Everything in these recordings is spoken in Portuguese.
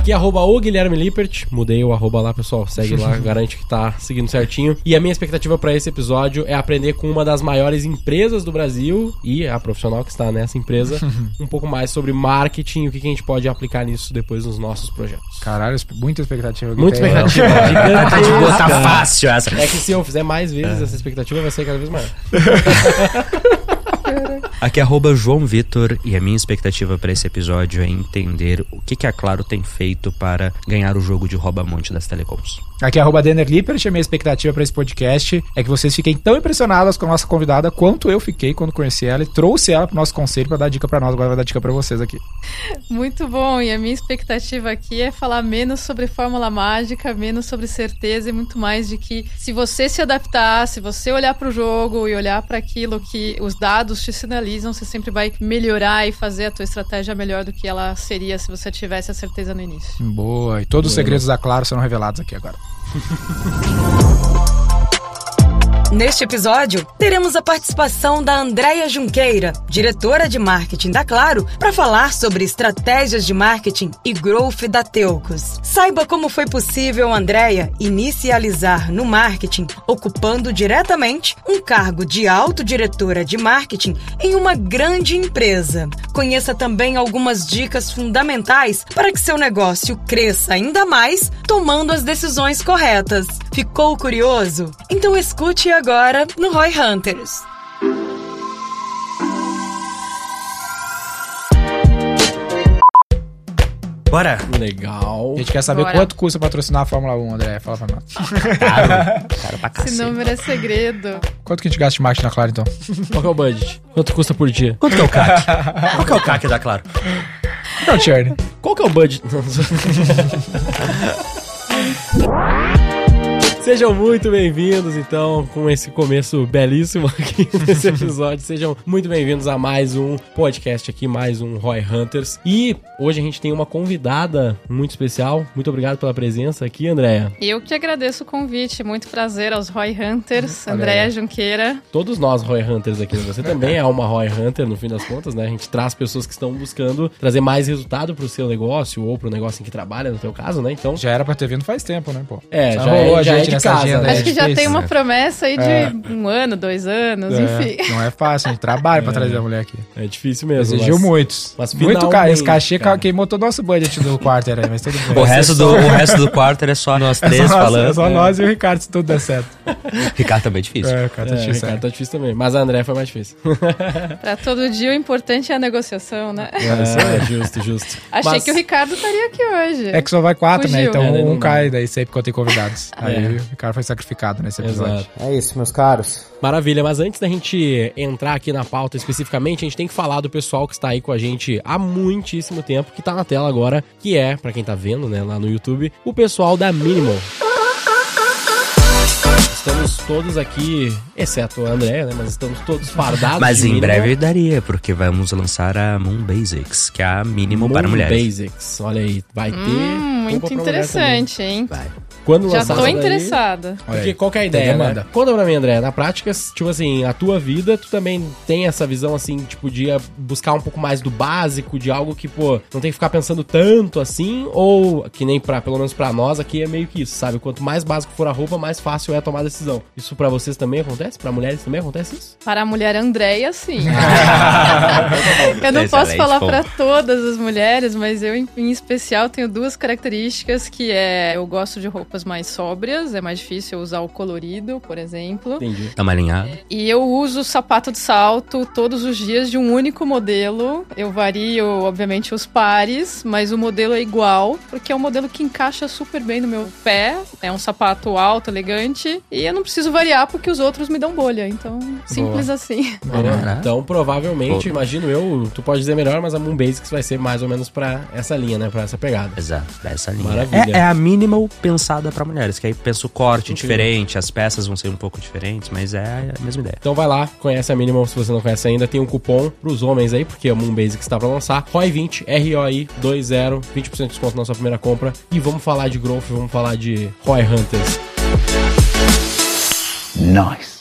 Aqui é arroba o Guilherme Lippert. Mudei o arroba lá, pessoal. Segue lá, garante que tá seguindo certinho. E a minha expectativa para esse episódio é aprender com uma das maiores empresas do Brasil e a profissional que está nessa empresa um pouco mais sobre marketing e o que, que a gente pode aplicar nisso depois nos nossos projetos. Caralho, muita expectativa. Muita Tem- expectativa. gigantesca. Tá fácil essa. É que se eu fizer mais vezes, essa expectativa vai ser cada vez maior. Aqui é arroba João Vitor e a minha expectativa para esse episódio é entender o que, que a Claro tem feito para ganhar o jogo de rouba-monte das telecoms. Aqui é arroba Denner Lippert. A minha expectativa pra esse podcast é que vocês fiquem tão impressionados com a nossa convidada quanto eu fiquei quando conheci ela e trouxe ela pro nosso conselho pra dar dica pra nós. Agora vai dar dica pra vocês aqui. Muito bom, e a minha expectativa aqui é falar menos sobre fórmula mágica, menos sobre certeza e muito mais de que se você se adaptar, se você olhar para o jogo e olhar para aquilo que os dados te sinalizam, você sempre vai melhorar e fazer a tua estratégia melhor do que ela seria se você tivesse a certeza no início. Boa. E todos os segredos da Claro serão revelados aqui agora. Neste episódio, teremos a participação da Andréia Junqueira, diretora de marketing da Claro, para falar sobre estratégias de marketing e growth da Teucos. Saiba como foi possível Andréia inicializar no marketing, ocupando diretamente um cargo de autodiretora de marketing em uma grande empresa. Conheça também algumas dicas fundamentais para que seu negócio cresça ainda mais, tomando as decisões corretas. Ficou curioso? Então escute agora no Roy Hunters. Bora! Legal. A gente quer saber Bora. quanto custa patrocinar a Fórmula 1, André. Fala pra nós. Caro, caro pra Se não cacete. é segredo. Quanto que a gente gasta de marketing na Claro, então? Qual que é o budget? Quanto custa por dia? Quanto que é o CAC? Qual que é o CAC da Claro? Não, Tierney. Qual que é o budget? Sejam muito bem-vindos, então, com esse começo belíssimo aqui nesse episódio. Sejam muito bem-vindos a mais um podcast aqui, mais um Roy Hunters. E hoje a gente tem uma convidada muito especial. Muito obrigado pela presença aqui, Andréia. Eu que agradeço o convite, muito prazer aos Roy Hunters, aí. Junqueira. Todos nós Roy Hunters aqui, né? você também é uma Roy Hunter no fim das contas, né? A gente traz pessoas que estão buscando trazer mais resultado pro seu negócio ou pro negócio em que trabalha, no teu caso, né? Então, Já era pra ter vindo faz tempo, né, pô? É, Só já rolou é- a já é casa, agenda né? aí, Acho que já difícil. tem uma promessa aí de É. um ano, dois anos, É, enfim. Não é fácil, a gente trabalha pra trazer a mulher aqui. é difícil mesmo. Exigiu mas- muitos. mas Muito caro. Esse cachê cara. queimou todo o nosso budget do quarter aí, mas tudo bem. O resto, do, o resto do quarto é só nós É três só nós- falando. É só nós e o Ricardo, se tudo der certo. Ricardo também é difícil. É, cara, tá É, difícil. Ricardo, tá difícil também. Mas a André foi mais difícil. Pra todo dia o importante é a negociação, né? É, justo, justo. Achei Mas- que o Ricardo estaria aqui hoje. É que só vai quatro, né? Fugiu. Então É, daí não um cai daí sempre quando tem convidados. Aí É. o Ricardo foi sacrificado nesse episódio. Exato. É isso, meus caros. Maravilha, mas antes da gente entrar aqui na pauta especificamente, a gente tem que falar do pessoal que está aí com a gente há muitíssimo tempo, que tá na tela agora, que é, pra quem tá vendo, né, lá no YouTube, o pessoal da Minimal. Estamos todos aqui, exceto a André, né, mas estamos todos fardados Mas de em breve daria, porque vamos lançar a Moon Basics, que é a mínimo para Moon mulheres. Basics. Olha aí, vai ter. Hum, muito interessante, hein? Vai. Quando Já lançar tô daí- interessada. Porque qual que é a Tem ideia, né? demanda. Conta pra mim, André. Na prática, tipo assim, a tua vida, tu também tem essa visão, assim, tipo, de buscar um pouco mais do básico, de algo que, pô, não tem que ficar pensando tanto assim, ou que nem pra, pelo menos pra nós aqui, é meio que isso, sabe? Quanto mais básico for a roupa, mais fácil é tomar decisão. Isso pra vocês também acontece? Pra mulheres também acontece isso? Para a mulher Andréia, sim. eu não posso falar para todas as mulheres, mas eu, em, especial, tenho duas características, que é... Eu gosto de roupas mais sóbrias, é mais difícil usar o colorido, por exemplo. Entendi. Tamo alinhado. E eu uso sapato de salto todos os dias de um único modelo. Eu vario, obviamente, os pares, mas o modelo é igual, porque é um modelo que encaixa super bem no meu pé. É um sapato alto, elegante. E eu não preciso variar porque os outros me dão bolha. Então, simples assim. Olha, Então, provavelmente, Pô. imagino eu, tu pode dizer melhor, mas a Moon Basics vai ser mais ou menos pra essa linha, né? Pra essa pegada. Exato, dessa linha. Maravilha. É, é a minimal pensada pra mulheres, que aí pensa o corte Incrível. diferente, as peças vão ser um pouco diferentes, mas é a mesma ideia. Então vai lá, conhece a Minimal se você não conhece ainda. Tem um cupom pros homens aí, porque a Moon Basics está pra lançar. ROI20, R-O-I 20, 20% de desconto na sua primeira compra. E vamos falar de growth, vamos falar de ROI Hunters. Nice.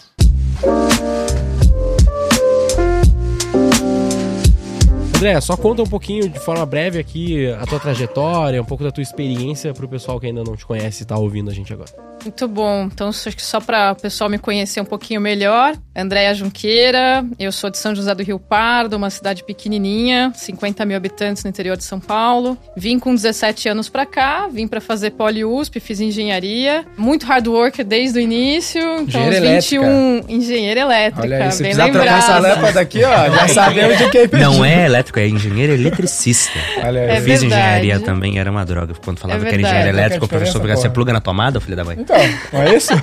André, só conta um pouquinho de forma breve aqui a tua trajetória, um pouco da tua experiência pro pessoal que ainda não te conhece e tá ouvindo a gente agora. Muito bom. Então, acho que só para o pessoal me conhecer um pouquinho melhor, Andréia Junqueira, eu sou de São José do Rio Pardo, uma cidade pequenininha, 50 mil habitantes no interior de São Paulo. Vim com 17 anos para cá, vim para fazer poli-USP, fiz engenharia, muito hard work desde o início. Então, Engenheira aos 21, engenheira elétrica, Olha aí, se bem precisar trocar essa lembrado. lâmpada aqui, ó, já sabemos de quem pediu. Não é elétrico, é engenheiro eletricista. Olha aí. É eu fiz verdade. engenharia também, era uma droga. Quando falava É que era engenheiro elétrico, o é professor perguntava, você pluga na tomada, filho da mãe? Então, não é isso?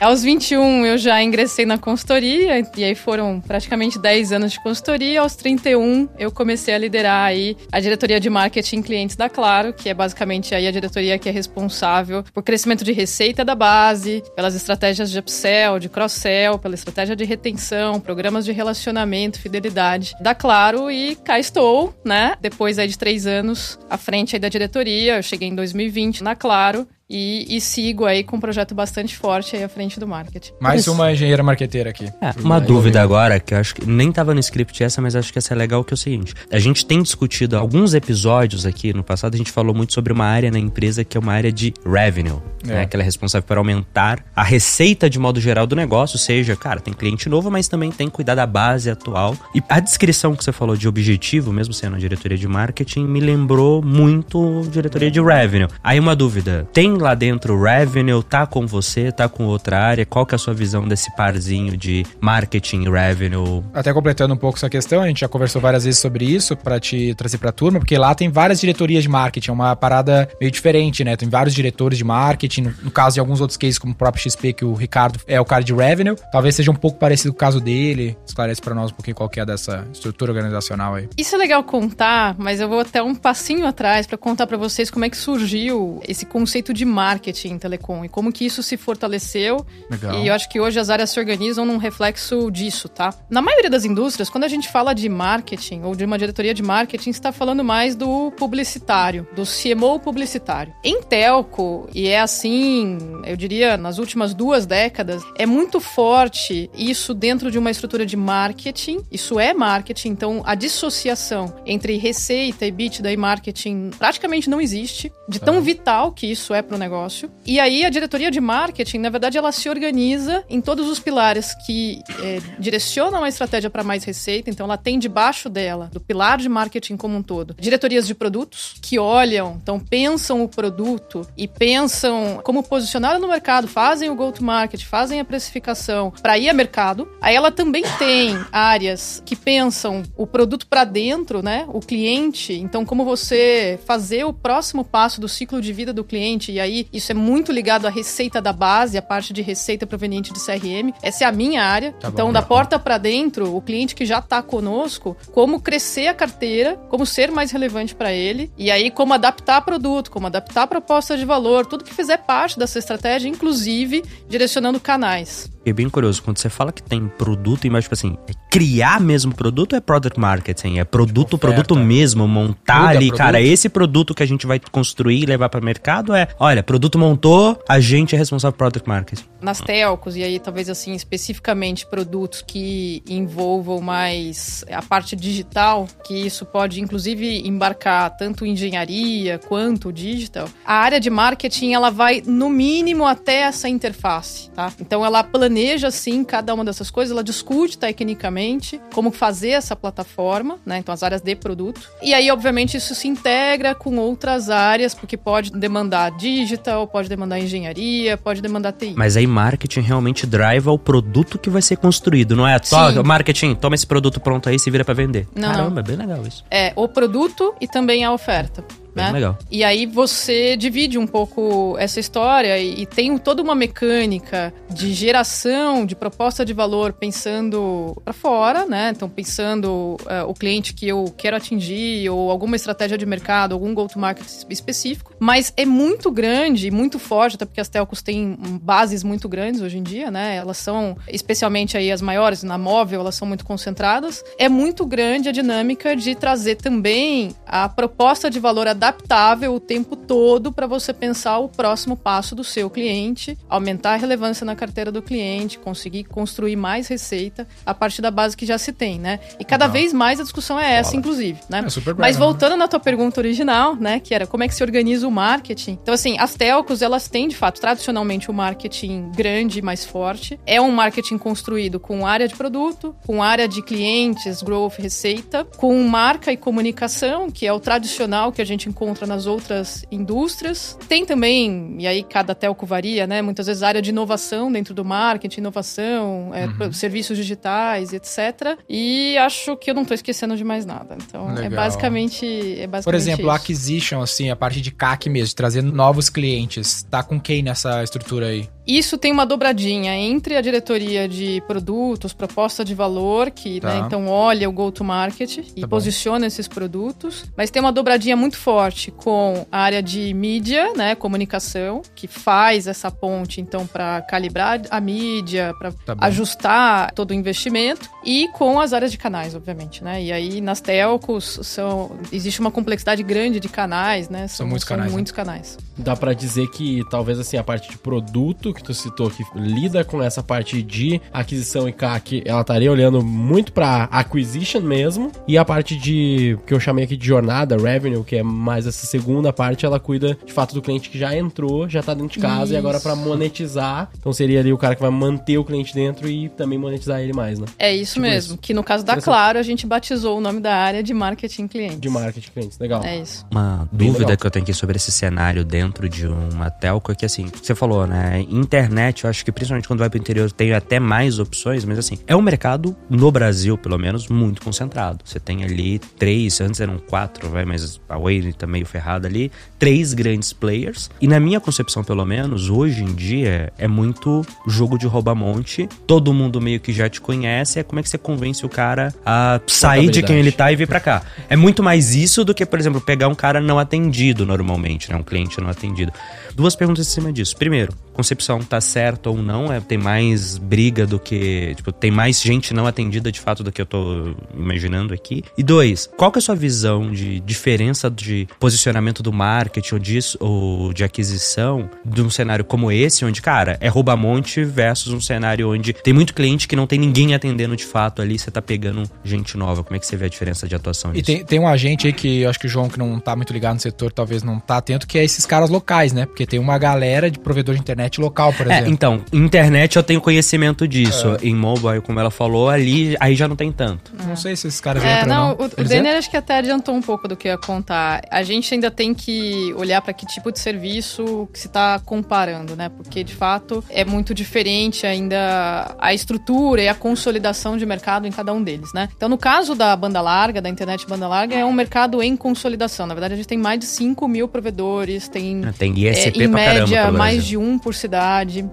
Aos 21 eu já ingressei na consultoria e aí foram praticamente 10 anos de consultoria. Aos 31 eu comecei a liderar aí a diretoria de marketing clientes da Claro, que é basicamente aí a diretoria que é responsável por crescimento de receita da base, pelas estratégias de upsell, de cross-sell, pela estratégia de retenção, programas de relacionamento, fidelidade da Claro e cá estou, né? Depois aí de três anos à frente aí da diretoria, eu cheguei em 2020 na Claro e, e sigo aí com um projeto bastante forte aí à frente do marketing. Mais uma engenheira marqueteira aqui. É, uma dúvida agora, que eu acho que nem tava no script essa, mas acho que essa é legal, que é o seguinte. A gente tem discutido alguns episódios aqui no passado, a gente falou muito sobre uma área na empresa que é uma área de revenue, É. né? Que ela é responsável por aumentar a receita de modo geral do negócio, seja, cara, tem cliente novo, mas também tem que cuidar da base atual. E a descrição que você falou de objetivo, mesmo sendo a diretoria de marketing, me lembrou muito diretoria de revenue. Aí uma dúvida, tem lá dentro revenue, tá com você, tá com outra área? Qual que é a sua visão desse parzinho de marketing e revenue? Até completando um pouco essa questão, a gente já conversou várias vezes sobre isso pra te trazer pra turma, porque lá tem várias diretorias de marketing, é uma parada meio diferente, né? Tem vários diretores de marketing, no, no caso de alguns outros cases, como o próprio XP, que o Ricardo é o cara de revenue, talvez seja um pouco parecido com o caso dele. Esclarece pra nós um pouquinho qual que é dessa estrutura organizacional aí. Isso é legal contar, mas eu vou até um passinho atrás para contar para vocês como é que surgiu esse conceito de marketing em telecom e como que isso se fortaleceu. Legal. E eu acho que hoje as áreas se organizam num reflexo disso, tá? Na maioria das indústrias, quando a gente fala de marketing ou de uma diretoria de marketing, está falando mais do publicitário, do CMO publicitário. Em telco, e é assim, eu diria, nas últimas duas décadas, é muito forte isso dentro de uma estrutura de marketing. Isso é marketing, então a dissociação entre receita, EBITDA e marketing praticamente não existe, de tão vital que isso é para o negócio. E aí a diretoria de marketing, na verdade, ela se organiza em todos os pilares que é, direcionam a estratégia para mais receita. Então ela tem debaixo dela, do pilar de marketing como um todo, diretorias de produtos que olham, então pensam o produto e pensam como posicionar no mercado, fazem o go-to-market, fazem a precificação para ir a mercado. Aí ela também tem áreas que pensam o produto para dentro, né? O cliente. Então, como você fazer o próximo passo do ciclo de vida do cliente. E aí, isso é muito ligado à receita da base, a parte de receita proveniente de CRM. Essa é a minha área. Tá então, bom, da porta para dentro, o cliente que já está conosco, como crescer a carteira, como ser mais relevante para ele. E aí, como adaptar produto, como adaptar a proposta de valor, tudo que fizer parte dessa estratégia, inclusive direcionando canais. Fiquei bem curioso, quando você fala que tem produto, mas tipo assim, é criar mesmo produto ou é product marketing? É produto, Oferta. produto mesmo, montar Muda ali, produto. cara, esse produto que a gente vai construir e levar para mercado é, olha, produto montou, a gente é responsável por product marketing. nas telcos, e aí talvez assim, especificamente produtos que envolvam mais a parte digital, que isso pode inclusive embarcar tanto engenharia quanto digital, a área de marketing ela vai no mínimo até essa interface, tá? Então ela planeja sim cada uma dessas coisas, ela discute tecnicamente como fazer essa plataforma, né? Então as áreas de produto. E aí, obviamente, isso se integra com outras áreas, porque pode demandar digital, pode demandar engenharia, pode demandar TI. Mas aí marketing realmente drive o produto que vai ser construído, não é? Sim. marketing, toma esse produto pronto aí e se vira para vender. Não, Caramba, é bem legal isso. É, o produto e também a oferta. Bem né? legal. E aí você divide um pouco essa história e, e tem toda uma mecânica de geração de proposta de valor pensando para fora, né? Então pensando eh, o cliente que eu quero atingir ou alguma estratégia de mercado, algum go-to-market específico. Mas é muito grande, muito forte, até porque as telcos têm bases muito grandes hoje em dia, né? Elas são, especialmente aí as maiores, na móvel, elas são muito concentradas. É muito grande a dinâmica de trazer também a proposta de valor adaptada adaptável o tempo todo para você pensar o próximo passo do seu cliente, aumentar a relevância na carteira do cliente, conseguir construir mais receita a partir da base que já se tem, né? E cada vez mais a discussão é essa, inclusive, né? É super Mas voltando na tua pergunta original, né, que era como é que se organiza o marketing. Então, assim, as telcos, elas têm, de fato, tradicionalmente o marketing grande, mais forte. É um marketing construído com área de produto, com área de clientes, growth, receita, com marca e comunicação, que é o tradicional que a gente encontra nas outras indústrias. Tem também, e aí cada telco varia, né, muitas vezes área de inovação dentro do marketing, inovação, é, Uhum. serviços digitais, etc. E acho que eu não tô esquecendo de mais nada. Então, é Legal. basicamente, é basicamente Por exemplo, isso. acquisition, assim, a parte de CAC mesmo, de trazer novos clientes. Tá com quem nessa estrutura aí? Isso tem uma dobradinha entre a diretoria de produtos, proposta de valor, que Tá. né, então olha o go-to-market e Tá bom. posiciona esses produtos, mas tem uma dobradinha muito forte com a área de mídia, né, comunicação, que faz essa ponte então para calibrar a mídia, para Tá bom. ajustar todo o investimento e com as áreas de canais, obviamente, né? E aí nas telcos são existe uma complexidade grande de canais, né? São muitos canais, né? muitos canais. Dá pra dizer que talvez assim a parte de produto que tu citou que lida com essa parte de aquisição e CAC, ela estaria olhando muito pra acquisition mesmo, e a parte de que eu chamei aqui de jornada, revenue, que é mais essa segunda parte, ela cuida de fato do cliente que já entrou, já tá dentro de casa e agora pra monetizar, então seria ali o cara que vai manter o cliente dentro e também monetizar ele mais, né? É isso Tipo mesmo. isso. Que no caso da. Claro, a gente batizou o nome da área de marketing clientes. De marketing clientes, legal. É isso. Uma Bem dúvida legal. que eu tenho aqui sobre esse cenário dentro de uma telco é que, assim, você falou, né? Internet, eu acho que principalmente quando vai pro interior tem até mais opções, mas assim, é um mercado, no Brasil, pelo menos, muito concentrado. Você tem ali três, antes eram quatro, vai, mas a Way tá meio ferrada ali, três grandes players. E na minha concepção, pelo menos, hoje em dia, é muito jogo de rouba-monte. Todo mundo meio que já te conhece. É como é que você convence o cara a sair de quem ele tá e vir pra cá. É muito mais isso do que, por exemplo, pegar um cara não atendido normalmente, né? Um cliente não atendido. Duas perguntas em cima disso. Primeiro, concepção tá certo ou não? É, tem mais briga do que. Tipo, tem mais gente não atendida de fato do que eu tô imaginando aqui. E dois, qual que é a sua visão de diferença de posicionamento do marketing ou, disso, ou de aquisição de um cenário como esse, onde, cara, é rouba-monte versus um cenário onde tem muito cliente que não tem ninguém atendendo de fato ali, você tá pegando gente nova. Como é que você vê a diferença de atuação E nisso? tem, tem um agente aí que eu acho que o João, que não tá muito ligado no setor, talvez não tá atento, que é esses caras locais, né? Porque tem uma galera de provedor de internet local, por É, exemplo. então, internet eu tenho conhecimento disso. Em mobile, como ela falou, ali aí já não tem tanto. Não sei se esses caras É, entram não, não. o, o Denner acho que até adiantou um pouco do que eu ia contar. A gente ainda tem que olhar para que tipo de serviço que se está comparando, né? Porque, de fato, é muito diferente ainda a estrutura e a consolidação de mercado em cada um deles, né? Então, no caso da banda larga, da internet banda larga, é um mercado em consolidação. Na verdade, a gente tem mais de 5 mil provedores, tem Tem é, ISP em pra caramba. média, pelo mais de um por cidade.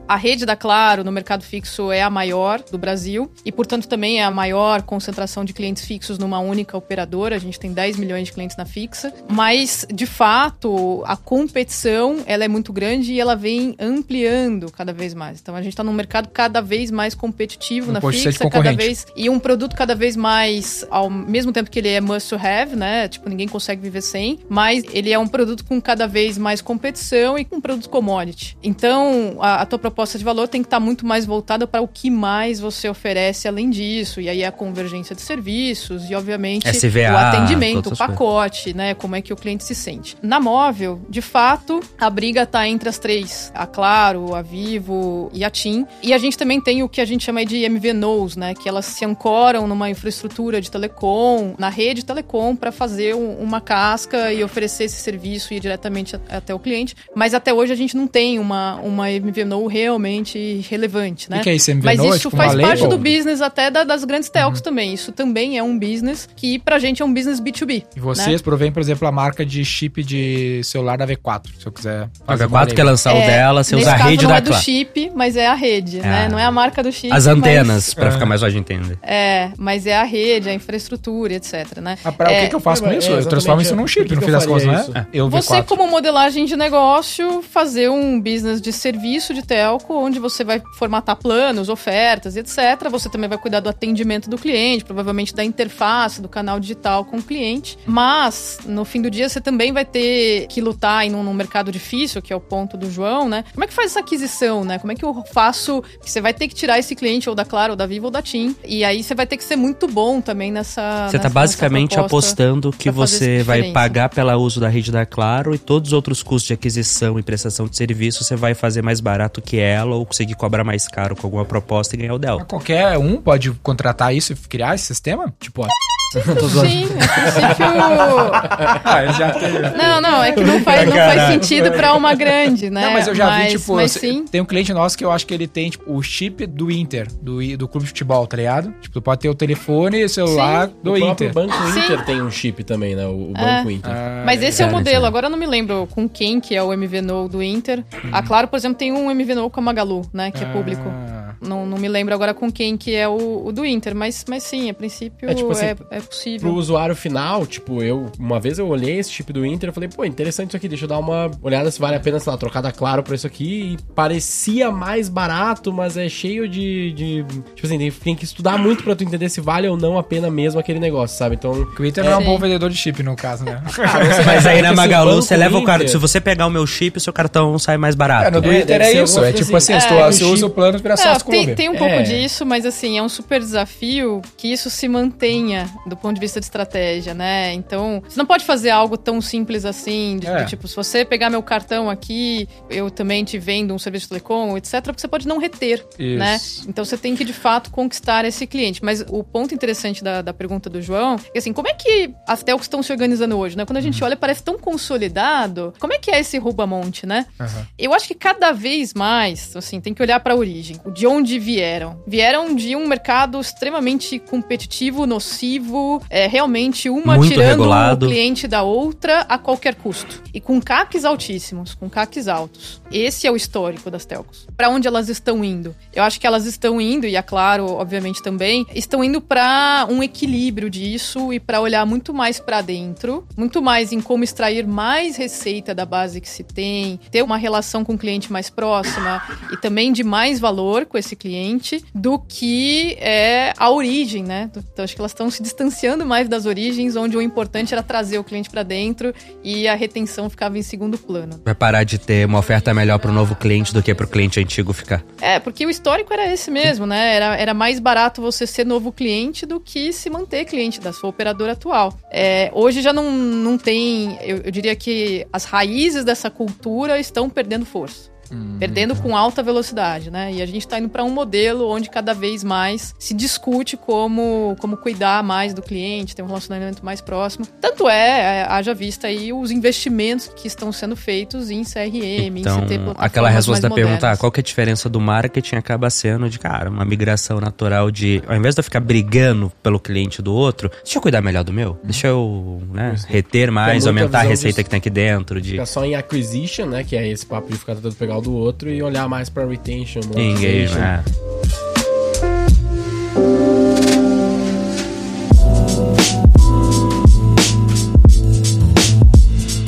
A rede da Claro no mercado fixo é a maior do Brasil e, portanto, também é a maior concentração de clientes fixos numa única operadora. A gente tem 10 milhões de clientes na fixa. Mas, de fato, a competição ela é muito grande e ela vem ampliando cada vez mais. Então, a gente está num mercado cada vez mais competitivo Não na fixa, cada vez e um produto cada vez mais, ao mesmo tempo que ele é must have, né? Tipo, ninguém consegue viver sem, mas ele é um produto com cada vez mais competição e com um produto commodity. Então, a, a tua proposta de valor tem que estar muito mais voltada para o que mais você oferece além disso. E aí é a convergência de serviços e, obviamente, SVA, o atendimento, o pacote, né? Como é que o cliente se sente. Na móvel, de fato, a briga tá entre as três: a Claro, a Vivo e a TIM. E a gente também tem o que a gente chama de MVNOs, né? Que elas se ancoram numa infraestrutura de telecom, na rede telecom, para fazer um- uma casca e oferecer esse serviço e ir diretamente a- até o cliente. Mas até hoje a gente não tem uma, uma MVNO realmente relevante, né? O que é isso, MVNO? Mas É isso tipo faz uma parte label? do business até da- das grandes telcos também. Isso também é um business que pra gente é um business B2B. E vocês provêm, por exemplo, a marca de chip de celular da V4, se eu quiser A fazer uma V4 quer lançar o É, dela, você usa a rede não da é do chip, mas é a rede, né? Ah. Não é a marca do chip. As antenas, pra É. ficar mais fácil de entender. Mas, é, mas é a rede, a infraestrutura, etc, né? Ah, pra- o É, que, que eu faço com é, isso? é, eu transformo isso num chip, que no que fim das contas, faria não isso? é? Eu Você, V4. como modelagem de negócio, fazer um business de serviço serviço de telco, onde você vai formatar planos, ofertas, etc. Você também vai cuidar do atendimento do cliente, provavelmente da interface, do canal digital com o cliente. Mas, no fim do dia, você também vai ter que lutar em um, num mercado difícil, que é o ponto do João, né? Como é que faz essa aquisição, né? Como é que eu faço? Você vai ter que tirar esse cliente ou da Claro, ou da Vivo, ou da TIM. E aí você vai ter que ser muito bom também nessa. Você nessa, tá basicamente apostando que você vai pagar pelo uso da rede da Claro e todos os outros custos de aquisição e prestação de serviço você vai fazer mais barato que ela ou conseguir cobrar mais caro com alguma proposta e ganhar o dela. Qualquer um pode contratar isso e criar esse sistema? Tipo. Sim, a princípio. Ah, ele já teve. Não, não, é que não faz, não faz sentido pra uma grande, né? Não, mas eu já vi, tipo, mas sim. tem um cliente nosso que eu acho que ele tem, tipo, o chip do Inter, do, do clube de futebol, tá ligado? Tipo, tu pode ter o telefone e celular do o Inter. Banco Sim. Inter tem um chip também, né? O, o Banco Inter. Ah, Mas esse é o cara, modelo. Agora eu não me lembro com quem que é o MVNO do Inter. A Claro, por exemplo, tem um MVNO com a Magalu, né? Que é público. Ah, Não, não me lembro agora com quem que é o, o do Inter, mas, mas sim, a princípio É, tipo assim, é, é Pro possível. usuário final, tipo, eu, uma vez eu olhei esse chip do Inter e falei, pô, interessante isso aqui, deixa eu dar uma olhada se vale a pena, sei lá, trocar da Claro pra isso aqui. E parecia mais barato, mas é cheio de. de tipo assim, tem, tem que estudar muito pra tu entender se vale ou não a pena mesmo aquele negócio, sabe? Então. o Inter não é um Sim. bom vendedor de chip, no caso, né? Mas aí É na se Magalu você leva o Se você pegar o meu chip, o seu cartão sai mais barato. É, no do É, Inter é isso. É tipo assim, assim. se tu, É, você o usa chip- o plano, vira É, sócio tem, tem um pouco É. disso, mas assim, é um super desafio que isso se mantenha do ponto de vista de estratégia, né? Então, você não pode fazer algo tão simples assim, de, É. do tipo, se você pegar meu cartão aqui, eu também te vendo um serviço de telecom, etc, porque você pode não reter, Isso. né? Então você tem que, de fato, conquistar esse cliente. Mas o ponto interessante da, da pergunta do João é assim, como é que as telcos estão se organizando hoje, né? Quando a gente olha, parece tão consolidado. Como é que é esse rouba-monte, né? Aham. Eu acho que cada vez mais, assim, tem que olhar para a origem, de onde vieram. Vieram de um mercado extremamente competitivo, nocivo, é, realmente uma Muito tirando regulado. o cliente da outra a qualquer custo. E com CACs altíssimos, com CACs altos. Esse é o histórico das telcos. Para onde elas estão indo? Eu acho que elas estão indo, e a Claro, obviamente também, estão indo para um equilíbrio disso e para olhar muito mais para dentro, muito mais em como extrair mais receita da base que se tem, ter uma relação com o cliente mais próxima e também de mais valor com esse cliente do que é a origem, né? Então acho que elas estão se distanciando mais das origens, onde o importante era trazer o cliente para dentro e a retenção ficava em segundo plano. Vai parar de ter uma oferta melhor pro novo cliente do que pro cliente antigo ficar. É, porque o histórico era esse mesmo, né? Era, era mais barato você ser novo cliente do que se manter cliente da sua operadora atual. É, hoje já não, não tem. Eu, eu diria que as raízes dessa cultura estão perdendo força. Perdendo com alta velocidade, né? E a gente está indo para um modelo onde cada vez mais se discute como, como cuidar mais do cliente, ter um relacionamento mais próximo. Tanto é, é, haja vista aí os investimentos que estão sendo feitos em CRM, Então, em plataformas aquela resposta da pergunta, ah, qual que é a diferença do marketing acaba sendo de, cara, uma migração natural de, ao invés de eu ficar brigando pelo cliente do outro, deixa eu cuidar melhor do meu, deixa eu, né, reter mais, aumentar a receita disso. que tem aqui dentro, de Ficar só em acquisition, né? Que é esse papo de ficar tentando pegar o do outro e olhar mais pra retention. monetization. né?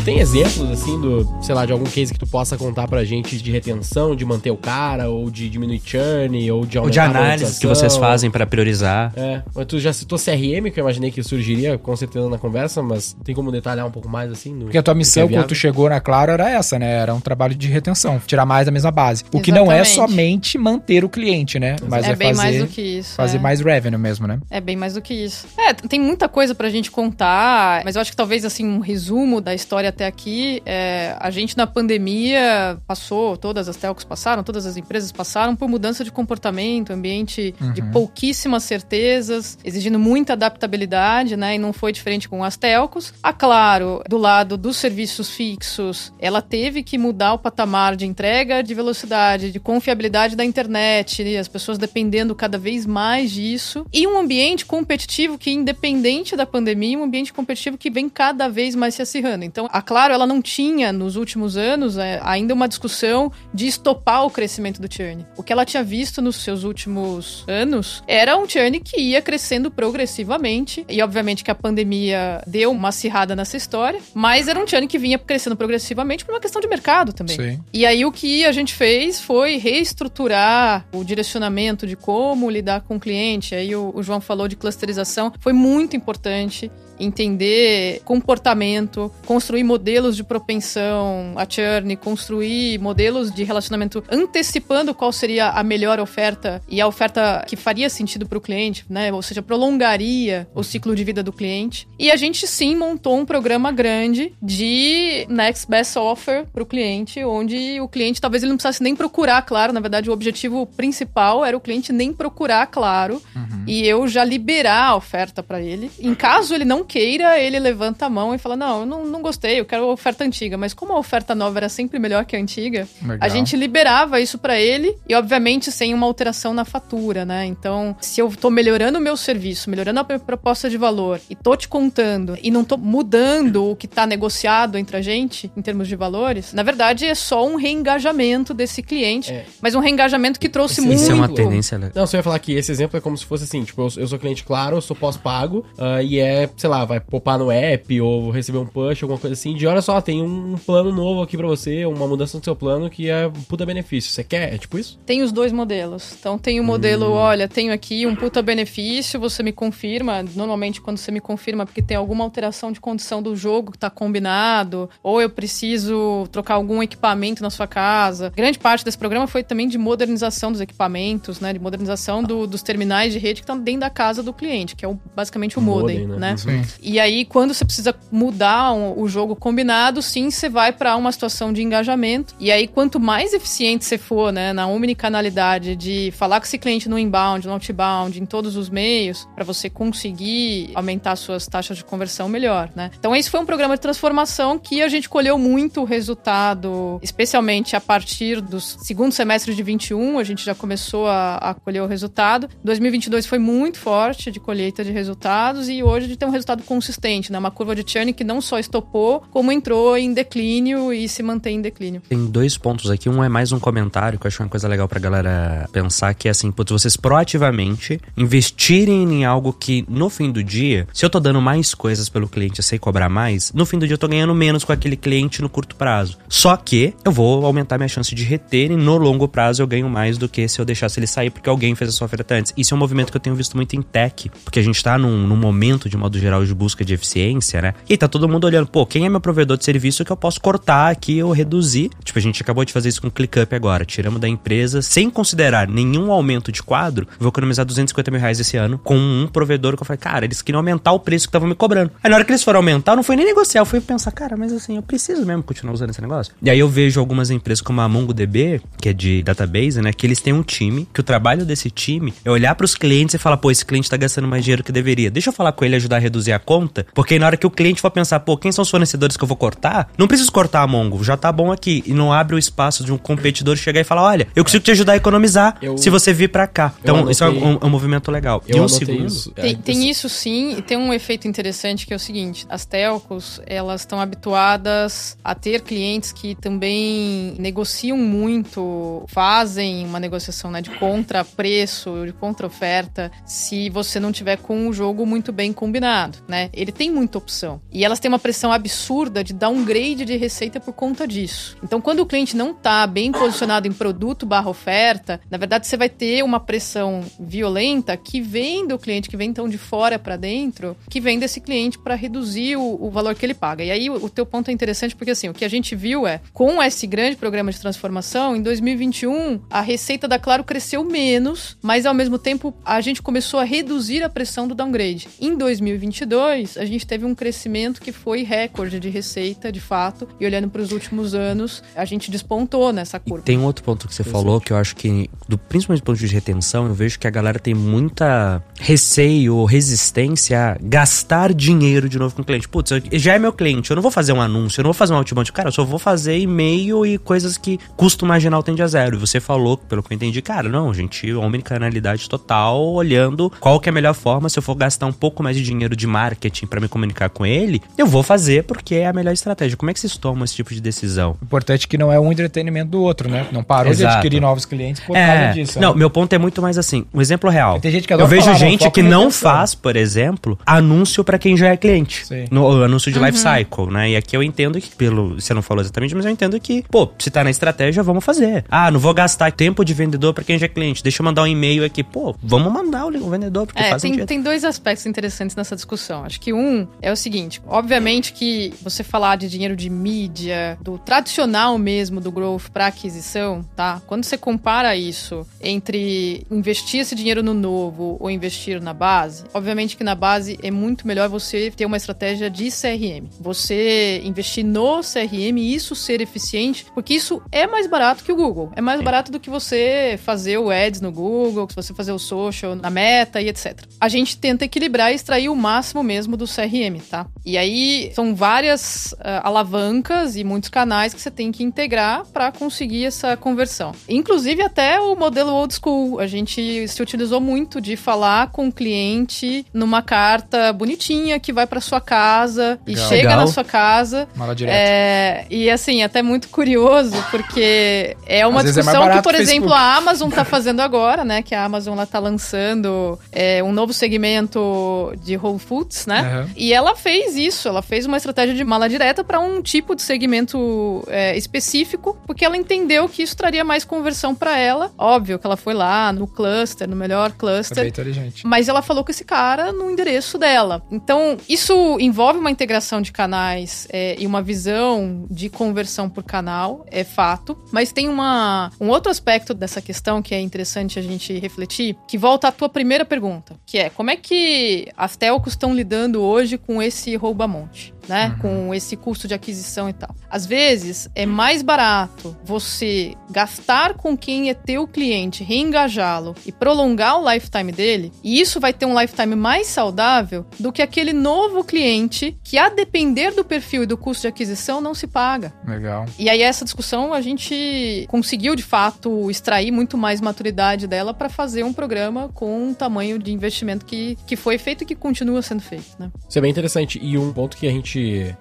Tem exemplos, assim, do, sei lá, de algum case que tu possa contar pra gente de retenção, de manter o cara, ou de diminuir churn, ou de Ou aumentar de a análise que vocês fazem pra priorizar. É, mas tu já citou CRM, que eu imaginei que surgiria com certeza na conversa, mas tem como detalhar um pouco mais assim? No, Porque a tua que missão é quando tu chegou na Claro era essa, né? Era um trabalho de retenção, tirar mais da mesma base. O que não é Exatamente. somente manter o cliente, né? Mas é, é, bem mais fazer, do que isso. fazer é. mais revenue mesmo, né? É bem mais do que isso. É, tem muita coisa pra gente contar, mas eu acho que talvez assim um resumo da história até aqui, é, a gente na pandemia passou, todas as telcos passaram, todas as empresas passaram por mudança de comportamento, ambiente de pouquíssimas certezas, exigindo muita adaptabilidade, né? E não foi diferente com as telcos. A Claro, do lado dos serviços fixos, ela teve que mudar o patamar de entrega, de velocidade, de confiabilidade da internet, né? as pessoas dependendo cada vez mais disso. E um ambiente competitivo que, independente da pandemia, um ambiente competitivo que vem cada vez mais se acirrando. Então, a Claro ela não tinha, nos últimos anos, é, ainda uma discussão de estopar o crescimento do churn. O que ela tinha visto nos seus últimos anos era um churn que ia crescendo progressivamente, e obviamente que a pandemia deu uma acirrada nessa história, mas era um churn que vinha crescendo progressivamente por uma questão de mercado também. Sim. E aí o que a gente fez foi reestruturar o direcionamento de como lidar com o cliente. Aí o, o João falou de clusterização, foi muito importante entender comportamento, construir modelos de propensão a churn, construir modelos de relacionamento antecipando qual seria a melhor oferta e a oferta que faria sentido para o cliente, né? Ou seja, prolongaria o ciclo de vida do cliente. E a gente sim montou um programa grande de next best offer para o cliente, onde o cliente talvez ele não precisasse nem procurar, claro, na verdade o objetivo principal era o cliente nem procurar, claro, uhum. e eu já liberar a oferta para ele. Em caso ele não queira, ele levanta a mão e fala: Não, eu não, não gostei, eu quero a oferta antiga. Mas como a oferta nova era sempre melhor que a antiga, Legal. a gente liberava isso para ele e, obviamente, sem uma alteração na fatura, né? Então, se eu tô melhorando o meu serviço, melhorando a minha proposta de valor e tô te contando e não tô mudando o que tá negociado entre a gente em termos de valores, na verdade é só um reengajamento desse cliente, é. mas um reengajamento que trouxe Isso muito. Isso é uma tendência, né? Não, você ia falar que esse exemplo é como se fosse assim: tipo, eu, eu sou cliente claro, eu sou pós-pago uh, e é, sei lá, vai popar no app ou receber um push, alguma coisa assim, de olha só, tem um plano novo aqui para você, uma mudança no seu plano que é um puta benefício. Você quer? É tipo isso? Tem os dois modelos. Então tem o modelo, hum. olha, tenho aqui um puta benefício, você me confirma. Normalmente quando você me confirma porque tem alguma alteração de condição do jogo que tá combinado, ou eu preciso trocar algum equipamento na sua casa. Grande parte desse programa foi também de modernização dos equipamentos, né? De modernização do, dos terminais de rede que estão dentro da casa do cliente, que é o, basicamente o modem, modem né? né? Sim. E aí, quando você precisa mudar um, o jogo combinado, sim, você vai para uma situação de engajamento. E aí, quanto mais eficiente você for, né, na omnicanalidade de falar com esse cliente no inbound, no outbound, em todos os meios, para você conseguir aumentar suas taxas de conversão, melhor, né? Então, esse foi um programa de transformação que a gente colheu muito resultado, especialmente a partir dos segundo semestre de 21, a gente já começou a, a colher o resultado. 2022 foi muito forte de colheita de resultados e hoje a gente tem um resultado consistente, né? Uma curva de churn que não só estopou, como entrou em declínio e se mantém em declínio. Tem dois pontos aqui. Um é mais um comentário que eu acho uma coisa legal pra galera pensar, que é assim, putz, vocês proativamente investirem em algo que, no fim do dia, se eu tô dando mais coisas pelo cliente, eu sei cobrar mais, no fim do dia eu tô ganhando menos com aquele cliente no curto prazo. Só que eu vou aumentar minha chance de reter e no longo prazo eu ganho mais do que se eu deixasse ele sair porque alguém fez a sua oferta antes. Isso é um movimento que eu tenho visto muito em tech, porque a gente tá num, num momento, de modo geral, de busca de eficiência, né? E tá todo mundo olhando, pô, quem é meu provedor de serviço que eu posso cortar aqui ou reduzir? Tipo, a gente acabou de fazer isso com o ClickUp agora. Tiramos da empresa, sem considerar nenhum aumento de quadro, vou economizar 250 mil reais esse ano com um provedor que eu falei, cara, eles queriam aumentar o preço que estavam me cobrando. Aí na hora que eles foram aumentar, não foi nem negociar, eu fui pensar, cara, mas assim, eu preciso mesmo continuar usando esse negócio. E aí eu vejo algumas empresas como a MongoDB, que é de database, né, que eles têm um time, que o trabalho desse time é olhar para os clientes e falar, pô, esse cliente tá gastando mais dinheiro que deveria. Deixa eu falar com ele ajudar a reduzir a conta, porque na hora que o cliente for pensar, pô, quem são os fornecedores que eu vou cortar? Não preciso cortar a Mongo, já tá bom aqui. E não abre o espaço de um competidor chegar e falar: olha, eu consigo te ajudar a economizar eu, se você vir para cá. Então, anotei, isso é um, um, movimento legal. Eu e um segundo. Isso. Tem, é, tem isso sim, e tem um efeito interessante que é o seguinte: as telcos, elas estão habituadas a ter clientes que também negociam muito, fazem uma negociação né, de contra-preço, de contra-oferta, se você não tiver com o jogo muito bem combinado, né? Ele tem muita opção. E elas têm uma pressão absurda de downgrade de receita por conta disso. Então, quando o cliente não está bem posicionado em produto barra oferta, na verdade você vai ter uma pressão violenta que vem do cliente, que vem então de fora para dentro, que vem desse cliente para reduzir o, o, valor que ele paga. E aí o, o teu ponto é interessante porque assim, o que a gente viu é, com esse grande programa de transformação, em 2021, a receita da Claro cresceu menos, mas ao mesmo tempo a gente começou a reduzir a pressão do downgrade. Em 2022, a gente teve um crescimento que foi recorde de receita, de fato, e olhando para os últimos anos, a gente despontou nessa curva. E tem um outro ponto que você falou que eu acho que, do, principalmente do ponto de retenção, eu vejo que a galera tem muita receio ou resistência a gastar dinheiro de novo com o cliente. Putz, já é meu cliente, eu não vou fazer um anúncio, eu não vou fazer um outbound. Cara, eu só vou fazer e-mail e coisas que custo marginal tende a zero. E você falou, pelo que eu entendi, cara, não, gente, omnicanalidade total, olhando qual que é a melhor forma se eu for gastar um pouco mais de dinheiro de marketing marketing para me comunicar com ele, eu vou fazer porque é a melhor estratégia. Como é que vocês tomam esse tipo de decisão? O importante é que não é um entretenimento do outro, né? Não parou Exato. de adquirir novos clientes por É, causa disso. não, né? meu ponto é muito mais assim. Um exemplo real. Tem gente que Eu vejo falar, gente que não faz, por exemplo, anúncio pra quem já é cliente. Sim. No anúncio de life cycle, né? E aqui eu entendo que, pelo. Você não falou exatamente, mas eu entendo que, pô, se tá na estratégia, vamos fazer. Ah, não vou gastar tempo de vendedor pra quem já é cliente. Deixa eu mandar um e-mail aqui. Pô, vamos mandar o vendedor, porque É, faz tem, sentido. tem dois aspectos interessantes nessa discussão. Acho que um é o seguinte: obviamente que você falar de dinheiro de mídia, do tradicional mesmo do growth para aquisição, tá? Quando você compara isso entre investir esse dinheiro no novo ou investir na base, obviamente que na base é muito melhor você ter uma estratégia de CRM. Você investir no CRM e isso ser eficiente, porque isso é mais barato que o Google. É mais barato do que você fazer o ads no Google, que você fazer o social na meta e etc. A gente tenta equilibrar e extrair o máximo mesmo do CRM, tá? E aí são várias ah, alavancas e muitos canais que você tem que integrar para conseguir essa conversão. Inclusive até o modelo old school, a gente se utilizou muito de falar com o cliente numa carta bonitinha que vai para sua casa e Legal. chega Legal. na sua casa Mala direta. é, e assim, até muito curioso, porque é uma Às é discussão que, por que o exemplo, Facebook. a Amazon tá fazendo agora, né? Que a Amazon ela tá lançando é, um novo segmento de Whole Foods, né? Aham. E ela fez isso, ela fez uma estratégia de mala direta para um tipo de segmento é, específico, porque ela entendeu que isso traria mais conversão para ela. Óbvio que ela foi lá no cluster, no melhor cluster, inteligente. mas ela falou com esse cara no endereço dela. Então, isso envolve uma integração de canais é, e uma visão de conversão por canal, é fato. Mas tem uma, um outro aspecto dessa questão que é interessante a gente refletir, que volta à tua primeira pergunta, que é como é que as telcos estão lidando hoje com esse rouba-monte? Né? Com esse custo de aquisição e tal. Às vezes é mais barato você gastar com quem é teu cliente, reengajá-lo e prolongar o lifetime dele, e isso vai ter um lifetime mais saudável do que aquele novo cliente que, a depender do perfil e do custo de aquisição, não se paga. Legal. E aí, essa discussão a gente conseguiu de fato extrair muito mais maturidade dela para fazer um programa com um tamanho de investimento que, que foi feito e que continua sendo feito, né? Isso é bem interessante. E um ponto que a gente.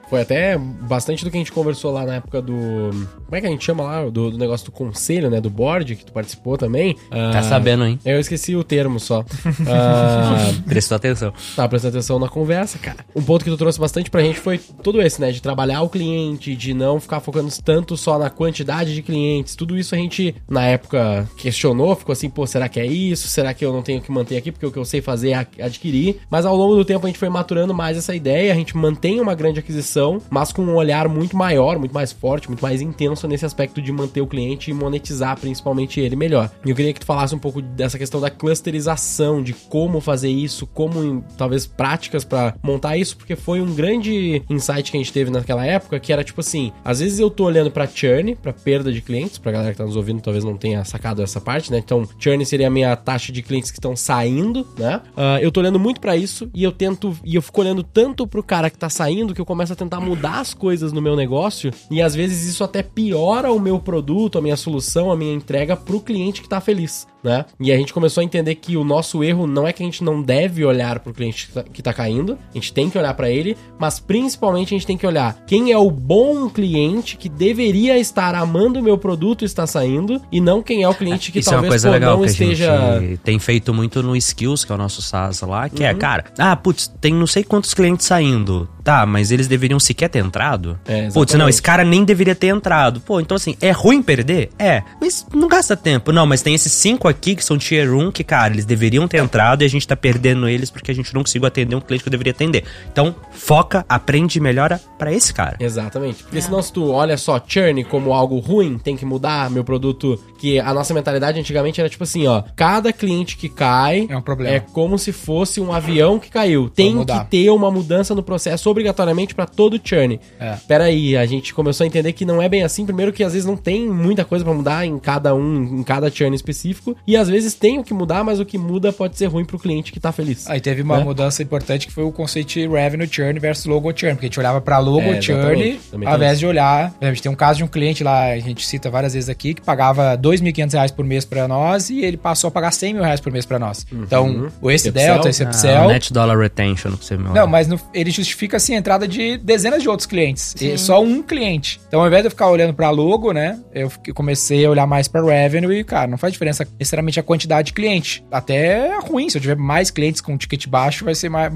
Foi até bastante do que a gente conversou lá na época do. Como é que a gente chama lá? Do, do negócio do conselho, né? Do board, que tu participou também. Tá Ah, sabendo, hein? Eu esqueci o termo só. Ah, Prestou atenção. Tá, prestando atenção na conversa, cara. Um ponto que tu trouxe bastante pra gente foi todo esse, né? De trabalhar o cliente, de não ficar focando tanto só na quantidade de clientes. Tudo isso a gente, na época, questionou, ficou assim, pô, será que é isso? Será que eu não tenho que manter aqui? Porque o que eu sei fazer é adquirir. Mas ao longo do tempo a gente foi maturando mais essa ideia, a gente mantém uma grande aquisição, mas com um olhar muito maior, muito mais forte, muito mais intenso nesse aspecto de manter o cliente e monetizar principalmente ele melhor. E eu queria que tu falasse um pouco dessa questão da clusterização, de como fazer isso, como talvez práticas pra montar isso, porque foi um grande insight que a gente teve naquela época, que era tipo assim, às vezes eu tô olhando pra churn, pra perda de clientes, pra galera que tá nos ouvindo talvez não tenha sacado essa parte, né? Então, churn seria a minha taxa de clientes que estão saindo, né? Ah, eu tô olhando muito pra isso e eu tento e eu fico olhando tanto pro cara que tá saindo que eu começo a tentar mudar as coisas no meu negócio e às vezes isso até piora o meu produto, a minha solução, a minha entrega pro cliente que tá feliz, né? E a gente começou a entender que o nosso erro não é que a gente não deve olhar pro cliente que tá, que tá caindo, a gente tem que olhar pra ele, mas principalmente a gente tem que olhar quem é o bom cliente que deveria estar amando o meu produto e está saindo e não quem é o cliente que Isso é uma talvez coisa legal não que esteja a gente tem feito muito no Skills, que é o nosso SaaS lá, que Uhum. é, cara, ah, putz, tem não sei quantos clientes saindo. Tá, mas eles deveriam sequer ter entrado? É, putz, não, esse cara nem deveria ter entrado. Pô, então assim, é ruim perder? É, mas não gasta tempo. Não, mas tem esses cinco aqui que são tier 1 que, cara, eles deveriam ter entrado e a gente tá perdendo eles porque a gente não conseguiu atender um cliente que eu deveria atender. Então, foca, aprende e melhora pra esse cara. Exatamente. Porque senão se tu olha só churn como algo ruim, tem que mudar meu produto, que a nossa mentalidade antigamente era tipo assim, ó, cada cliente que cai É um problema. é como se fosse um avião que caiu. Tem que ter uma mudança no processo obrigatoriamente pra todo churn. É. Peraí, a gente começou a entender que não é bem assim. Primeiro que às vezes não tem muita coisa pra mudar em cada um, em cada churn específico. E às vezes tem o que mudar, mas o que muda pode ser ruim pro cliente que tá feliz. Aí teve uma Né? mudança importante que foi o conceito de revenue churn versus logo churn, porque a gente olhava pra logo É, churn ao invés isso. de olhar. A gente tem um caso de um cliente lá, a gente cita várias vezes aqui, que pagava 2.500 reais por mês pra nós e ele passou a pagar 100 mil reais por mês pra nós. Então, o esse Upsell. delta, esse Ah, upsell. o net dollar retention que você me Não, mas no- ele justifica assim a entrada de dezenas de outros clientes. E só um cliente. Então, ao invés de eu ficar olhando pra logo, né? Eu comecei a olhar mais pra revenue e, cara, não faz diferença necessariamente a quantidade de cliente. Até é ruim. Se eu tiver mais clientes com ticket baixo, vai ser mais.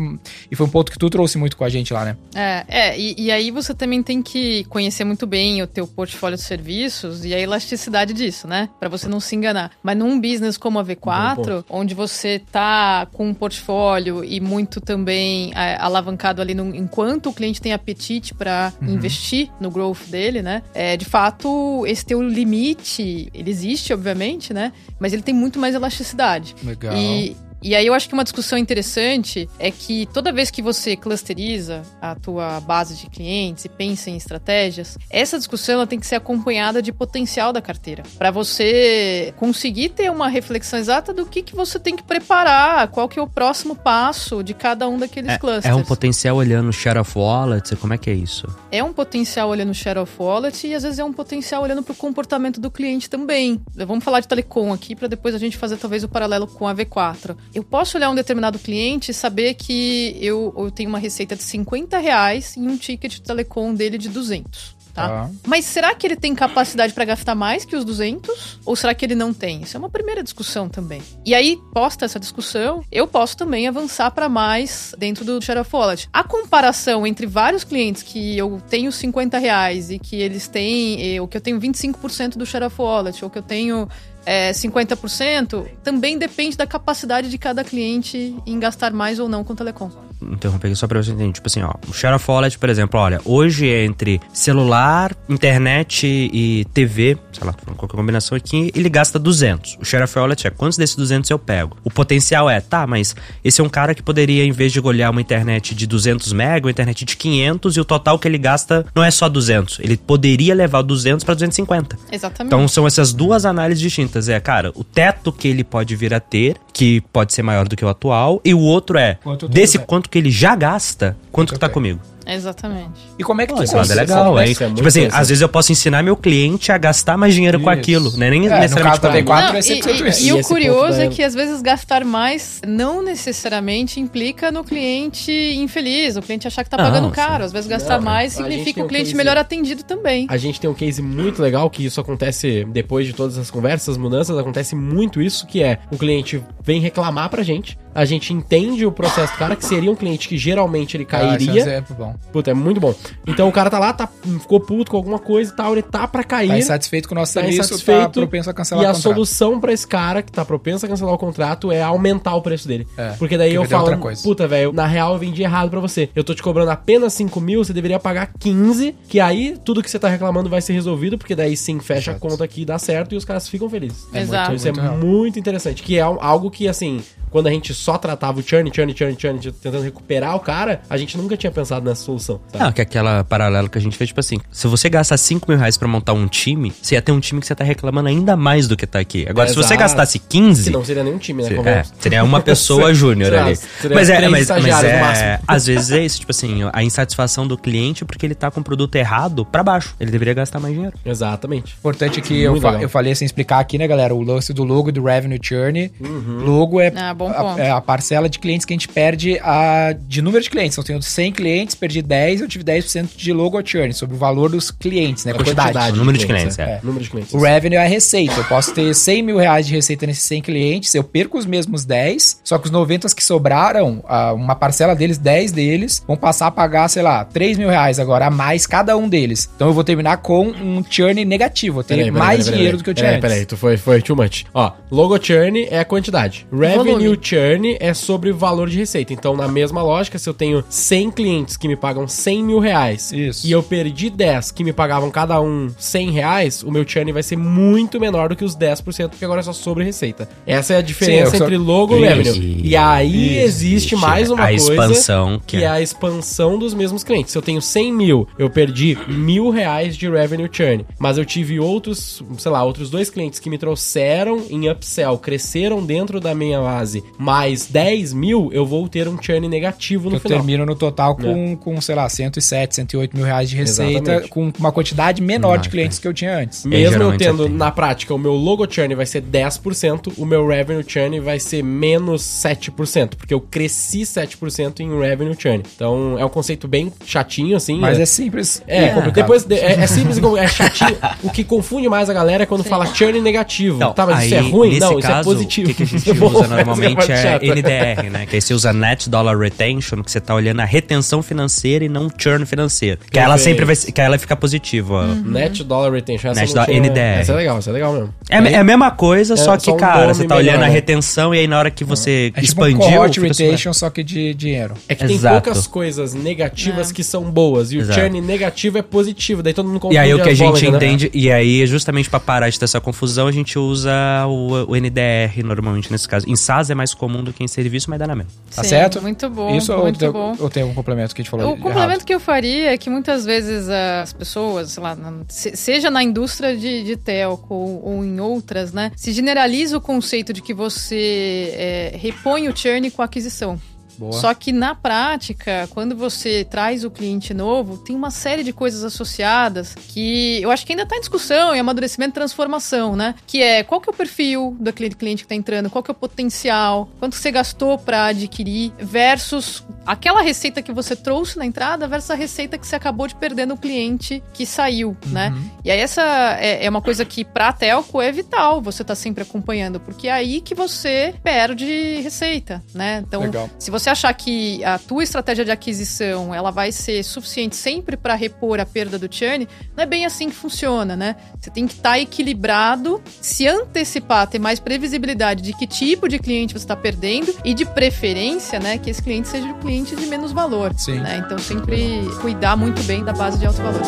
E foi um ponto que tu trouxe muito com a gente lá, né? É, é e, e aí você também tem que conhecer muito bem o teu portfólio de serviços e a elasticidade disso, né? Pra você não se enganar. Mas num business como a Bom V4, onde você tá com um portfólio e muito também é, alavancado ali no, enquanto o cliente tem apetite pra investir no growth dele, né? É, de fato, esse teu limite, ele existe, obviamente, né? Mas ele tem muito mais elasticidade. Legal. E, e aí eu acho que uma discussão interessante é que toda vez que você clusteriza a tua base de clientes e pensa em estratégias, essa discussão tem que ser acompanhada de potencial da carteira, para você conseguir ter uma reflexão exata do que, que você tem que preparar, qual que é o próximo passo de cada um daqueles É, clusters. é um potencial olhando share of wallet, como é que é isso? É um potencial olhando o share of wallet e às vezes é um potencial olhando para o comportamento do cliente também. Vamos falar de telecom aqui para depois a gente fazer talvez o paralelo com a V4. Eu posso olhar um determinado cliente e saber que eu, eu tenho uma receita de 50 reais e um ticket de telecom dele de 200. Tá? Tá. Mas será que ele tem capacidade para gastar mais que os 200? Ou será que ele não tem? Isso é uma primeira discussão também. E aí, posta essa discussão, eu posso também avançar para mais dentro do Share of Wallet. A comparação entre vários clientes que eu tenho 50 reais e que eles têm, ou que eu tenho 25% do Share of Wallet, ou que eu tenho é, 50%, também depende da capacidade de cada cliente em gastar mais ou não com telecom. Interromper aqui só pra você entender. Tipo assim, ó, o share of wallet, por exemplo, olha, hoje é entre celular, internet e TV, sei lá, qualquer combinação aqui, ele gasta 200. O share of wallet é quantos desses 200 eu pego? O potencial é, tá, mas esse é um cara que poderia, em vez de olhar uma internet de 200 mega, uma internet de 500 e o total que ele gasta não é só 200. Ele poderia levar o 200 pra 250. Exatamente. Então são essas duas análises distintas. É, cara, o teto que ele pode vir a ter, que pode ser maior do que o atual, e o outro é, Quanto desse tenho, quanto que ele já gasta, quanto que tá comigo. Exatamente. E como é que Pô, tu é legal, hein? é tipo assim, às vezes eu posso ensinar meu cliente a gastar mais dinheiro com Isso. aquilo, né? Nem É, no necessariamente caso da pra mim. V4 Não, vai ser e, 100% e- isso. e E o curioso é da- que às vezes gastar mais não necessariamente implica no cliente infeliz, o cliente achar que tá Não, pagando caro. Às vezes gastar Não, mais a gente significa o um cliente case- melhor atendido também. A gente tem um case muito legal que isso acontece depois de todas as conversas, as mudanças, acontece muito isso, que é o cliente vem reclamar pra gente, a gente entende o processo do cara, que seria um cliente que geralmente ele Ah, esse é um cairia. exemplo bom. Puta, é muito bom. Então o cara tá lá, tá, ficou puto com alguma coisa e tal, ele tá pra cair. Tá insatisfeito com o nosso Tá serviço, tá insatisfeito, propenso a cancelar E a o contrato. solução pra esse cara que tá propenso a cancelar o contrato é aumentar o preço dele. É, Porque daí eu falo, coisa. puta, velho, na real eu vendi errado pra você. Eu tô te cobrando apenas 5 mil, você deveria pagar 15, que aí tudo que você tá reclamando vai ser resolvido, porque daí sim fecha Exato. a conta aqui e dá certo e os caras ficam felizes. É Exato. Então isso é muito real. muito interessante. Que é algo que, assim, quando a gente só tratava o churn, churn, churn, churn, tentando recuperar o cara, a gente nunca tinha pensado nessa solução. sabe? Não, que é aquela paralela que a gente fez, tipo assim, se você gastar 5 mil reais pra montar um time, você ia ter um time que você tá reclamando ainda mais do que tá aqui. Agora, É, se você exato. gastasse Que 15, não seria nenhum time, né? Você- é, Convenhamos. seria uma pessoa júnior ali. seria Mas é, três mas, mas é, máximo. às vezes é isso, tipo assim, a insatisfação do cliente porque ele tá com o produto errado pra baixo. Ele deveria gastar mais dinheiro. Exatamente. Importante que eu, fa- legal. eu falei sem explicar aqui, né, galera? O lance do logo e do revenue churn. Uhum. Logo é, Ah, bom a, é a parcela de clientes que a gente perde a, de número de clientes. Então, eu tenho 100 clientes, perdi 10, eu tive 10% de logo churn, sobre o valor dos clientes, né? A Quantidade. O número de clientes, é. é. Número de clientes. O revenue é a receita. Eu posso ter 100 mil reais de receita nesses 100 clientes, eu perco os mesmos 10, só que os 90 que sobraram, uma parcela deles, 10 deles, vão passar a pagar, sei lá, 3 mil reais agora a mais cada um deles. Então eu vou terminar com um churn negativo, eu ter Peraí, peraí, mais peraí, dinheiro peraí. do que eu tinha Peraí, antes. peraí, tu foi, foi too much. Ó, logo churn é a quantidade. Revenue churn é sobre o valor de receita. Então, na mesma lógica, se eu tenho 100 clientes que me pagam 100 mil reais Isso. e eu perdi 10 que me pagavam cada um 100 reais, o meu churn vai ser muito menor do que os 10%, porque agora é só sobre receita. Essa é a diferença Sim, eu só- entre logo e Isso. revenue. E aí existe mais uma a coisa expansão que que é é. a expansão dos mesmos clientes. Se eu tenho 100 mil, eu perdi mil reais de revenue churn. Mas eu tive outros, sei lá, outros dois clientes que me trouxeram em upsell, cresceram dentro da minha base, mais 10 mil, eu vou ter um churn negativo no eu final. termino no total com, com, sei lá, 107, 108 mil reais de receita, Exatamente. com uma quantidade menor de clientes que eu tinha antes. Mesmo eu geralmente tendo tenho. na prática o meu logo churn vai ser 10%, o meu revenue churn vai ser menos 7%, porque eu cresci 7% em revenue churn. Então é um conceito bem chatinho assim. Mas né? é simples. É, e complicado. depois de- é, é simples, e com- é chatinho. o que confunde mais a galera é quando fala churn negativo. Então, tá, mas isso é aí, ruim? Não, isso é positivo. O que, que a gente É usa é normalmente é. NDR, né? Que aí você usa Net Dollar Retention, que você tá olhando a retenção financeira e não churn financeiro. Que ela sempre vai que ela fica positiva. Net Dollar Retention. Essa Net dollar- tinha- NDR. Essa é legal, essa é legal mesmo. É, é a mesma coisa, só que, só um cara, você tá melhor, olhando a né? retenção e aí na hora que você É tipo um expandiu. cohort fica super- rotation, só que de dinheiro. É que tem Exato. poucas coisas negativas que são boas. E Exato. o churn negativo é positivo. Daí todo mundo E confunde aí o que a gente bolas, né? entende, e aí justamente pra parar de ter essa confusão, a gente usa o, o NDR normalmente nesse caso. Em SaaS é mais comum do que em serviço, mas dá na mesma. Tá certo? Muito bom, Isso muito tem, bom. ou tem algum complemento que a gente falou? O complemento que eu faria é que muitas vezes as pessoas, sei lá, seja na indústria de, de telco ou, ou em outras, né, se generaliza o conceito de que você é, repõe o churn com a aquisição. Boa. Só que na prática, quando você traz o cliente novo, tem uma série de coisas associadas que eu acho que ainda está em discussão em amadurecimento e transformação, né? Que é qual que é o perfil daquele cliente que está entrando, qual que é o potencial, quanto você gastou para adquirir, versus aquela receita que você trouxe na entrada versus a receita que você acabou de perder no cliente que saiu, né? E aí essa é, é uma coisa que pra telco é vital você tá sempre acompanhando, porque é aí que você perde receita, né? Então, Legal. se você achar que a tua estratégia de aquisição ela vai ser suficiente sempre para repor a perda do churn, não é bem assim que funciona, né? Você tem que estar equilibrado, se antecipar, ter mais previsibilidade de que tipo de cliente você está perdendo e de preferência, né, que esse cliente seja o cliente de menos valor, Sim. né? Então sempre cuidar muito bem da base de alto valor.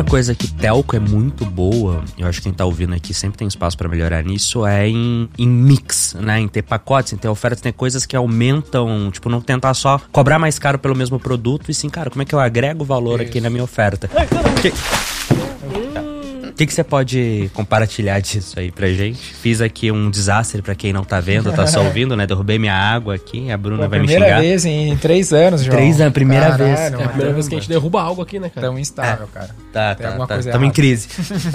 Outra coisa que telco é muito boa, eu acho que quem tá ouvindo aqui sempre tem espaço pra melhorar nisso, é em, em mix, né? Em ter pacotes, em ter ofertas, tem coisas que aumentam, tipo, não tentar só cobrar mais caro pelo mesmo produto, e sim, cara, como é que eu agrego valor aqui na minha oferta? Que- que, que você pode compartilhar disso aí pra gente? Fiz aqui um desastre pra quem não tá vendo, tá só ouvindo, né? Derrubei minha água aqui, a Bruna Pela vai me primeira xingar. vez em três anos, João. Três anos, primeira vez. É a primeira vez que a gente derruba algo aqui, né, cara? Tão instável, cara. Tá, Tem tá, alguma tá. coisa Tamo em crise.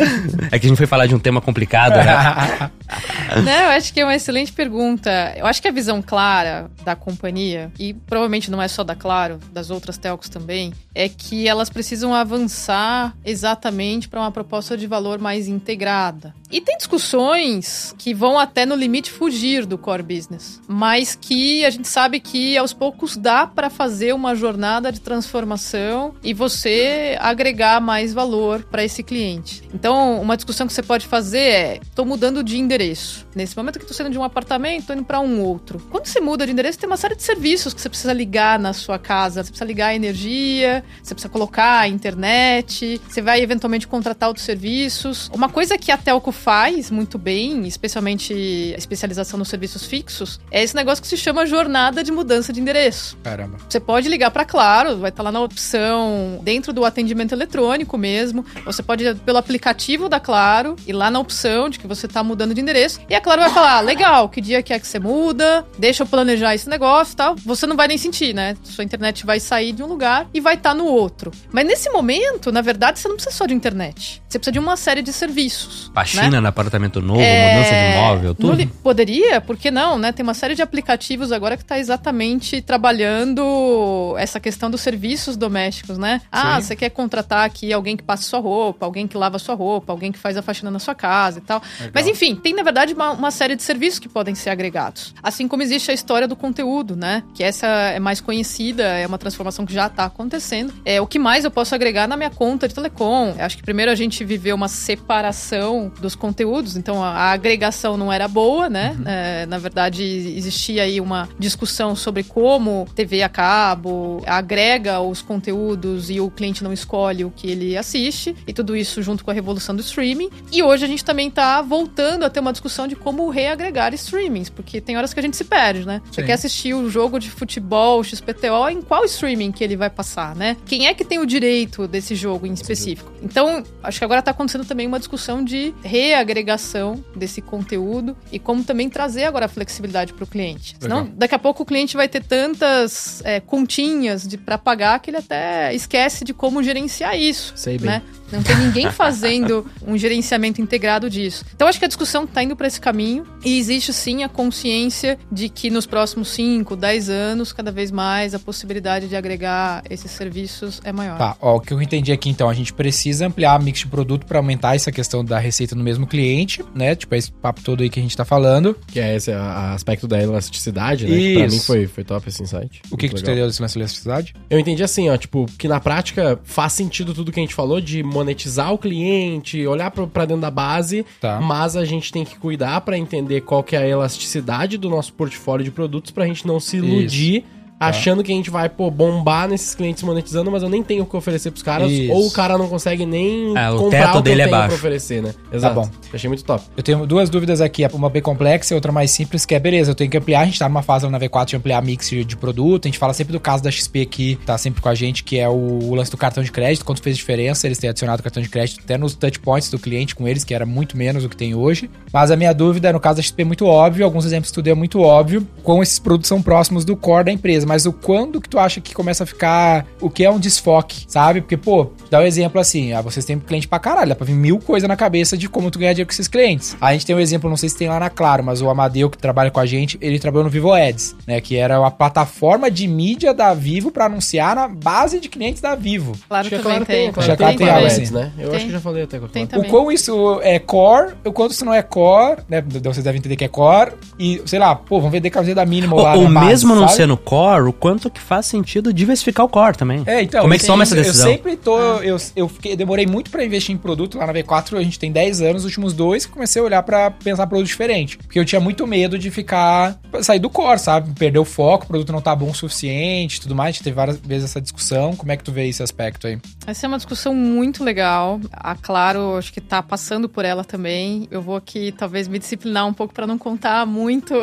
é que a gente foi falar de um tema complicado, né? Não, eu acho que é uma excelente pergunta. Eu acho que a visão clara da companhia, e provavelmente não é só da Claro, das outras telcos também, é que elas precisam avançar exatamente para uma proposta de valor mais integrada. E tem discussões que vão até no limite fugir do core business, mas que a gente sabe que aos poucos dá para fazer uma jornada de transformação e você agregar mais valor para esse cliente. Então, uma discussão que você pode fazer é: estou mudando de endereço. Nesse momento que estou saindo de um apartamento, estou indo para um outro. Quando você muda de endereço, tem uma série de serviços que você precisa ligar na sua casa. Você precisa ligar a energia, você precisa colocar a internet, você vai eventualmente contratar outros serviços. Uma coisa que a Telco faz muito bem, especialmente a especialização nos serviços fixos, é esse negócio que se chama jornada de mudança de endereço. Caramba. Você pode ligar para Claro, vai estar lá na opção dentro do atendimento eletrônico mesmo. Você pode ir pelo aplicativo da Claro e lá na opção de que você está mudando de endereço. E a Claro vai falar: "Ah, legal, que dia que é que você muda? Deixa eu planejar esse negócio e tal. Você não vai nem sentir, né? Sua internet vai sair de um lugar e vai estar no outro. Mas nesse momento, na verdade, você não precisa só de internet. Você precisa de uma série de serviços. Oficina, no apartamento novo, É, mudança de imóvel, tudo. li- Poderia, por que não, né? Tem uma série de aplicativos agora que está exatamente trabalhando essa questão dos serviços domésticos, né? Ah, você quer contratar aqui alguém que passa sua roupa, alguém que lava sua roupa, alguém que faz a faxina na sua casa e tal. Mas enfim, tem na verdade uma, uma série de serviços que podem ser agregados. Assim como existe a história do conteúdo, né? Que essa é mais conhecida, é uma transformação que já está acontecendo. É o que mais eu posso agregar na minha conta de telecom. Eu Acho que primeiro a gente viveu uma separação dos conteúdos, então a, agregação não era boa, né? É, na verdade, existia aí uma discussão sobre como TV a cabo agrega os conteúdos e o cliente não escolhe o que ele assiste, e tudo isso junto com a revolução do streaming. E hoje a gente também tá voltando a ter uma discussão de como reagregar streamings, porque tem horas que a gente se perde, né? Você Sim. quer assistir o jogo de futebol XPTO em qual streaming que ele vai passar, né? Quem é que tem o direito desse jogo em específico? Então, acho que agora tá acontecendo também uma discussão de reagregação desse conteúdo e como também trazer agora a flexibilidade para o cliente. Senão, Legal. daqui a pouco o cliente vai ter tantas é, continhas de para pagar que ele até esquece de como gerenciar isso, Sei bem. né? Não tem ninguém fazendo um gerenciamento integrado disso. Então acho que a discussão está indo para esse caminho e existe sim a consciência de que nos próximos 5, 10 anos, cada vez mais a possibilidade de agregar esses serviços é maior. Tá, ó, o que eu entendi aqui então, a gente precisa ampliar a mix de produto para aumentar essa questão da receita no mesmo cliente, né? Tipo, esse papo todo aí que a gente tá falando. Que é esse a- a aspecto da elasticidade, né? Que pra Isso. mim foi, foi top esse insight. O que, que tu entendeu desse lance de elasticidade? Eu entendi assim, ó, tipo, que na prática faz sentido tudo que a gente falou de monetizar o cliente, olhar pra dentro da base, Tá. mas a gente tem que cuidar pra entender qual que é a elasticidade do nosso portfólio de produtos pra gente não se iludir achando que a gente vai, pô, bombar nesses clientes monetizando, mas eu nem tenho o que oferecer pros caras, Isso. ou o cara não consegue nem É, o comprar teto o que dele eu é tenho baixo. pra oferecer, né? Exato. bom. Achei muito top. Eu tenho duas dúvidas aqui, uma bem complexa e outra mais simples, que é, beleza, eu tenho que ampliar, a gente tá numa fase lá na V4 de ampliar mix de produto, a gente fala sempre do caso da XP aqui, tá sempre com a gente, que é o, o lance do cartão de crédito, quanto fez diferença eles terem adicionado cartão de crédito até nos touch points do cliente com eles, que era muito menos do que tem hoje. Mas a minha dúvida, no caso da XP, é muito óbvio, alguns exemplos que tu deu é muito óbvio, como esses produtos são próximos do core da empresa, mas o quando que tu acha que começa a ficar, o que é um desfoque, sabe? Porque, pô, dá um exemplo assim, ah, vocês têm cliente pra caralho, dá pra vir mil coisas na cabeça de como tu ganhar dinheiro com esses clientes. A gente tem um exemplo, não sei se tem lá na Claro, mas o Amadeu que trabalha com a gente, ele trabalhou no Vivo Ads, né? Que era a plataforma de mídia da Vivo pra anunciar na base de clientes da Vivo. Claro que Claro também tem. Claro Já tem, tem Claro Ads, assim. né? Eu Tem. acho que já falei até com Tem Claro. O quão isso é core, o quanto isso não é core, né? Vocês devem entender que é core. E, sei lá, pô, vamos vender camiseta da Minimal lá Ou, ou na base, mesmo não sabe? sendo core, o quanto que faz sentido diversificar o core também. É, então. Como é que toma essa decisão? Eu sempre tô. Eu, eu fiquei, demorei muito pra investir em produto lá na V4. A gente tem 10 anos, os últimos dois, que comecei a olhar pra pensar produto diferente. Porque eu tinha muito medo de ficar. sair do core, sabe? Perder o foco, o produto não tá bom o suficiente e tudo mais. A gente teve várias vezes essa discussão. Como é que tu vê esse aspecto aí? Essa é uma discussão muito legal. A Claro, acho que tá passando por ela também. Eu vou aqui talvez me disciplinar um pouco para não contar muito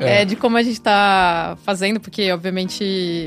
É. é, de como a gente tá fazendo, porque obviamente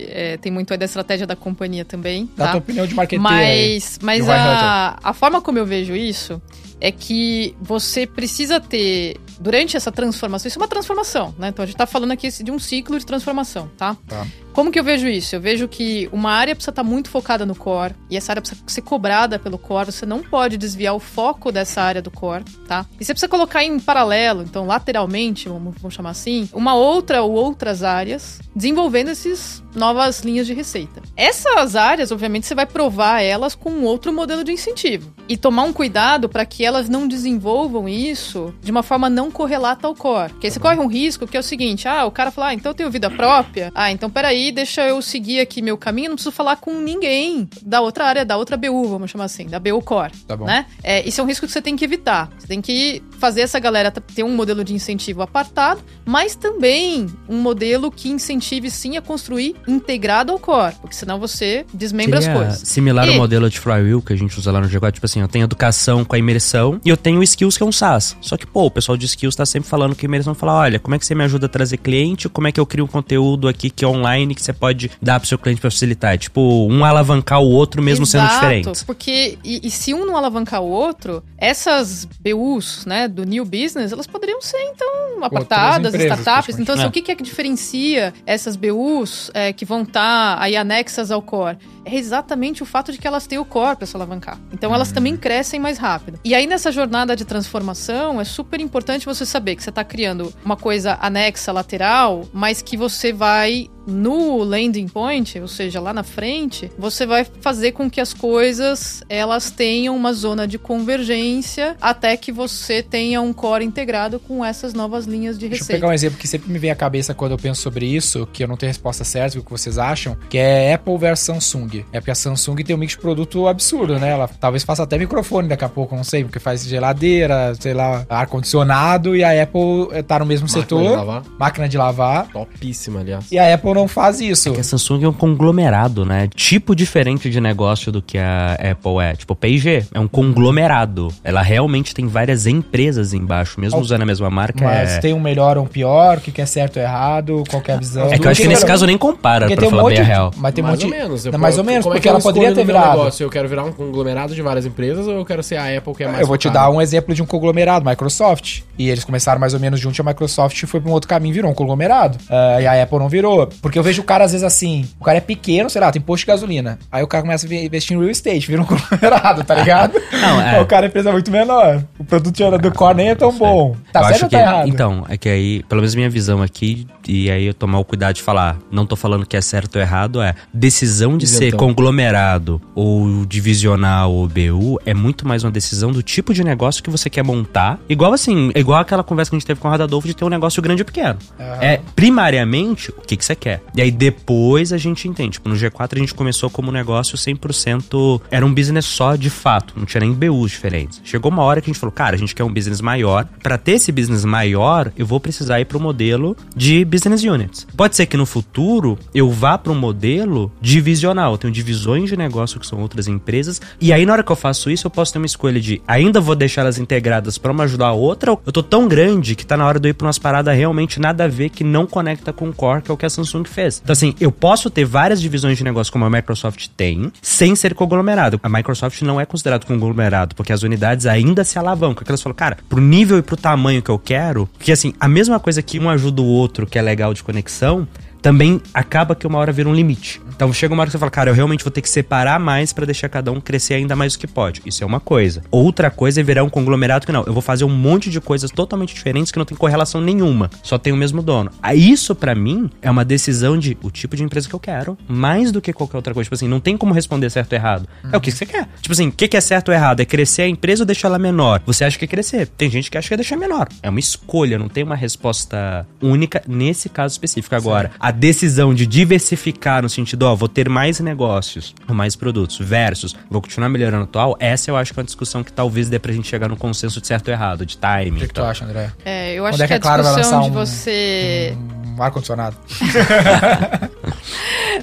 é, tem muito aí da estratégia da companhia também. Dá tá? tua opinião de aí. Mas, mas a, a forma como eu vejo isso é que você precisa ter, durante essa transformação, isso é uma transformação, né? Então a gente tá falando aqui de um ciclo de transformação, tá? Tá. Como que eu vejo isso? Eu vejo que uma área precisa estar muito focada no core, e essa área precisa ser cobrada pelo core, você não pode desviar o foco dessa área do core, tá? E você precisa colocar em paralelo, então lateralmente, vamos, vamos chamar assim, uma outra ou outras áreas desenvolvendo essas novas linhas de receita. Essas áreas, obviamente, você vai provar elas com um outro modelo de incentivo e tomar um cuidado para que elas não desenvolvam isso de uma forma não correlata ao core. Porque aí você corre um risco que é o seguinte: ah, o cara fala, ah, então eu tenho vida própria, ah, então peraí, deixa eu seguir aqui meu caminho, não preciso falar com ninguém da outra área, da outra BU, vamos chamar assim, da BU Core. Tá bom. Né? É, isso é um risco que você tem que evitar. Você tem que fazer essa galera ter um modelo de incentivo apartado, mas também um modelo que incentive sim a construir integrado ao core, porque senão você desmembra Seria as coisas. Similar ao E- modelo de flywheel que a gente usa lá no G4, tipo assim, eu tenho educação com a imersão e eu tenho skills que é um SaaS. Só que, pô, o pessoal de skills tá sempre falando que imersão fala, olha, como é que você me ajuda a trazer cliente, como é que eu crio um conteúdo aqui que é online que você pode dar pro seu cliente pra facilitar. É, tipo, um alavancar o outro mesmo sendo Exato, diferentes. Porque, e, e se um não alavancar o outro, essas BUs, né, do new business, elas poderiam ser, então, apartadas, empresas, startups. Então, assim, É. o que, que é que diferencia essas BUs é, que vão estar aí anexas ao core? é exatamente o fato de que elas têm o core para se alavancar. Então elas também crescem mais rápido. E aí nessa jornada de transformação é super importante você saber que você está criando uma coisa anexa lateral, mas que você vai no landing point, ou seja, lá na frente, você vai fazer com que as coisas elas tenham uma zona de convergência até que você tenha um core integrado com essas novas linhas de Deixa eu receita. pegar um exemplo que sempre me vem à cabeça quando eu penso sobre isso, que eu não tenho resposta certa, o que vocês acham, que é Apple versus Samsung. É porque a Samsung tem um mix de produto absurdo, né? Ela talvez faça até microfone daqui a pouco, não sei, porque faz geladeira, sei lá, ar-condicionado, e a Apple eh, tá no mesmo Máquina setor, de lavar. máquina de lavar, Topíssima, aliás. e a Apple não faz isso. Que a Samsung é um conglomerado, né? Tipo diferente de negócio do que a Apple é. Tipo, P&G é um conglomerado. Ela realmente tem várias empresas embaixo, mesmo Al- usando a mesma marca. Mas é... tem um melhor ou um pior, o que é certo ou errado, qual que é a visão. é que eu acho que nesse caso nem compara, Porque pra tem um falar monte bem a real. Mas tem um mais monte ou menos. Não, mais ou menos, como é porque que eu ela poderia ter virado. Negócio? Eu quero virar um conglomerado de várias empresas ou eu quero ser a Apple que é mais Eu vou te dar um exemplo de um conglomerado, Microsoft. E eles começaram mais ou menos junto, e a Microsoft foi pra um outro caminho, virou um conglomerado. Ah, e a Apple não virou. Porque eu vejo o cara, às vezes, assim, o cara é pequeno, sei lá, tem posto de gasolina. Aí o cara começa a investir em real estate, vira um conglomerado, tá ligado? Não, é. Aí O cara é empresa muito menor. O produto do core nem é tão bom. Tá Eu certo ou que, tá errado? Então, é que aí, pelo menos minha visão aqui, e aí eu tomar o cuidado de falar, não tô falando que é certo ou errado, é decisão de ser Isentão. conglomerado ou divisional ou BU é muito mais uma decisão do tipo de negócio que você quer montar. Igual assim, igual aquela conversa que a gente teve com o Radadolfo de ter um negócio grande ou pequeno. É primariamente o que, que você quer. E aí depois a gente entende. Tipo, no G4 a gente começou como um negócio 100%. Era um business só de fato, não tinha nem BUs diferentes. Chegou uma hora que a gente falou, cara, a gente quer um business maior. Pra ter esse business maior, eu vou precisar ir pro modelo de business units. Pode ser que no futuro eu vá para um modelo divisional. Eu tenho divisões de negócio que são outras empresas. E aí, na hora que eu faço isso, eu posso ter uma escolha de ainda vou deixar elas integradas pra uma ajudar a outra. ou Eu tô tão grande que tá na hora de eu ir pra umas paradas realmente nada a ver que não conecta com o core, que é o que a Samsung fez. Então, assim, eu posso ter várias divisões de negócio como a Microsoft tem, sem ser conglomerado. A Microsoft não é considerado conglomerado, porque as unidades ainda se alavancam. Porque elas falam, cara, pro nível e pro tamanho que eu quero, porque assim, a mesma coisa que um ajuda o outro, que é legal de conexão, também acaba que uma hora vira um limite. Então chega uma hora que você fala, cara, eu realmente vou ter que separar mais pra deixar cada um crescer ainda mais do que pode. Isso é uma coisa. Outra coisa é virar um conglomerado que não, eu vou fazer um monte de coisas totalmente diferentes que não tem correlação nenhuma, só tem o mesmo dono. Aí Isso pra mim é uma decisão de o tipo de empresa que eu quero, mais do que qualquer outra coisa. Tipo assim, não tem como responder certo ou errado. É o que você quer. Tipo assim, o que é certo ou errado? É crescer a empresa ou deixar ela menor? Você acha que é crescer? Tem gente que acha que é deixar menor. É uma escolha, não tem uma resposta única nesse caso específico. Agora, a decisão de diversificar no sentido, ó, vou ter mais negócios, ou mais produtos, versus vou continuar melhorando o atual, essa eu acho que é uma discussão que talvez dê pra gente chegar no consenso de certo ou errado, de timing. O que, que tu acha, André? É, eu Quando acho é que que, a a Claro discussão de um- você. Um ar-condicionado.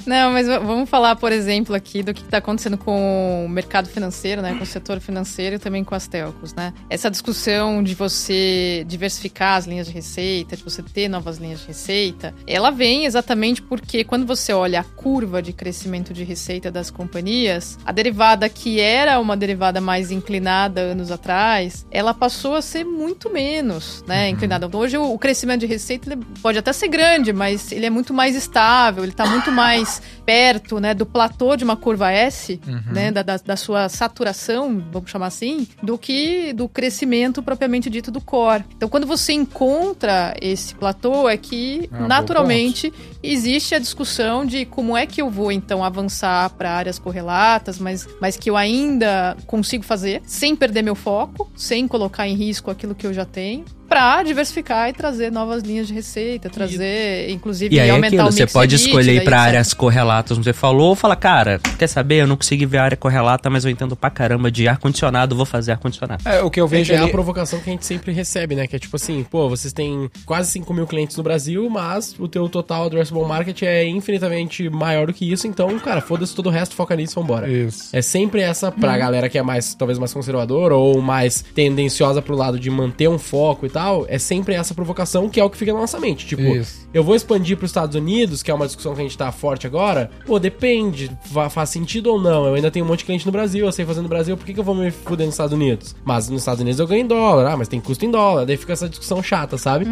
Não, mas vamos falar, por exemplo, aqui do que está acontecendo com o mercado financeiro, né? Com o setor financeiro e também com as telcos, né? Essa discussão de você diversificar as linhas de receita, de você ter novas linhas de receita, ela vem exatamente porque quando você olha a curva de crescimento de receita das companhias, a derivada que era uma derivada mais inclinada anos atrás, ela passou a ser muito menos, né? Inclinada. Então, hoje o crescimento de receita pode até ser grande, mas ele é muito mais estável, ele está muito mais perto, né, do platô de uma curva S, né, da, da, da sua saturação, vamos chamar assim, do que do crescimento propriamente dito do core. Então, quando você encontra esse platô, é que É naturalmente existe a discussão de como é que eu vou então avançar para áreas correlatas, mas, mas que eu ainda consigo fazer sem perder meu foco, sem colocar em risco aquilo que eu já tenho. Pra diversificar e trazer novas linhas de receita, trazer, inclusive, E aí é aumentar aquilo, o você mix pode EBITDA escolher ir e pra etc. áreas correlatas, como você falou, ou falar, cara, quer saber, eu não consegui ver a área correlata, mas eu entendo pra caramba de ar-condicionado, vou fazer ar-condicionado. É, o que eu vejo é a ali... provocação que a gente sempre recebe, né? Que é tipo assim, pô, vocês têm quase 5 mil clientes no Brasil, mas o teu total addressable market é infinitamente maior do que isso, então, cara, foda-se todo o resto, foca nisso, vambora. Isso. É sempre essa pra galera que é mais, talvez mais conservadora ou mais tendenciosa pro lado de manter um foco e tal. Tal, é sempre essa provocação que é o que fica na nossa mente. Tipo, Isso. eu vou expandir para os Estados Unidos, que é uma discussão que a gente tá forte agora. Pô, depende, fa- faz sentido ou não. Eu ainda tenho um monte de cliente no Brasil, eu sei fazer no Brasil, por que, que eu vou me fuder nos Estados Unidos? Mas nos Estados Unidos eu ganho em dólar, ah, mas tem custo em dólar. Daí fica essa discussão chata, sabe?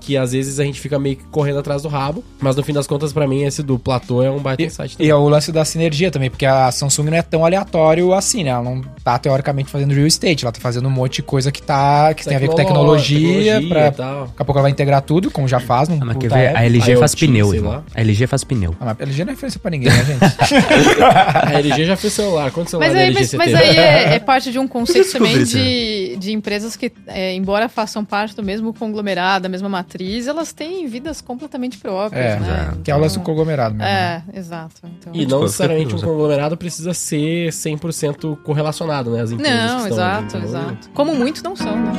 Que às vezes a gente fica meio que correndo atrás do rabo, mas no fim das contas, para mim, esse do platô é um baita insight. E é o lance da sinergia também, porque a Samsung não é tão aleatório assim, né? Ela não tá teoricamente fazendo real estate, ela tá fazendo um monte de coisa que tá que tem a ver com tecnologia, tecnologia pra, e tal. daqui a pouco ela vai integrar tudo, como já faz num Ah, mas quer ver? A LG IoT, faz pneu, irmão. lá. A LG faz pneu. Ah, mas a LG não é referência pra ninguém, né, gente? A LG já fez celular. Quantos Mas celulares aí, da LG mas, você mas teve? aí é, é parte de um conceito também de, de empresas que, é, embora façam parte do mesmo conglomerado, da mesma matriz, elas têm vidas completamente próprias, É, né? que é o lance do conglomerado mesmo. né? É, exato. Então... E não necessariamente um conglomerado precisa ser 100% correlacionado, né? As empresas que Não, estão exato, ali, então- exato. Como muitos não são, né?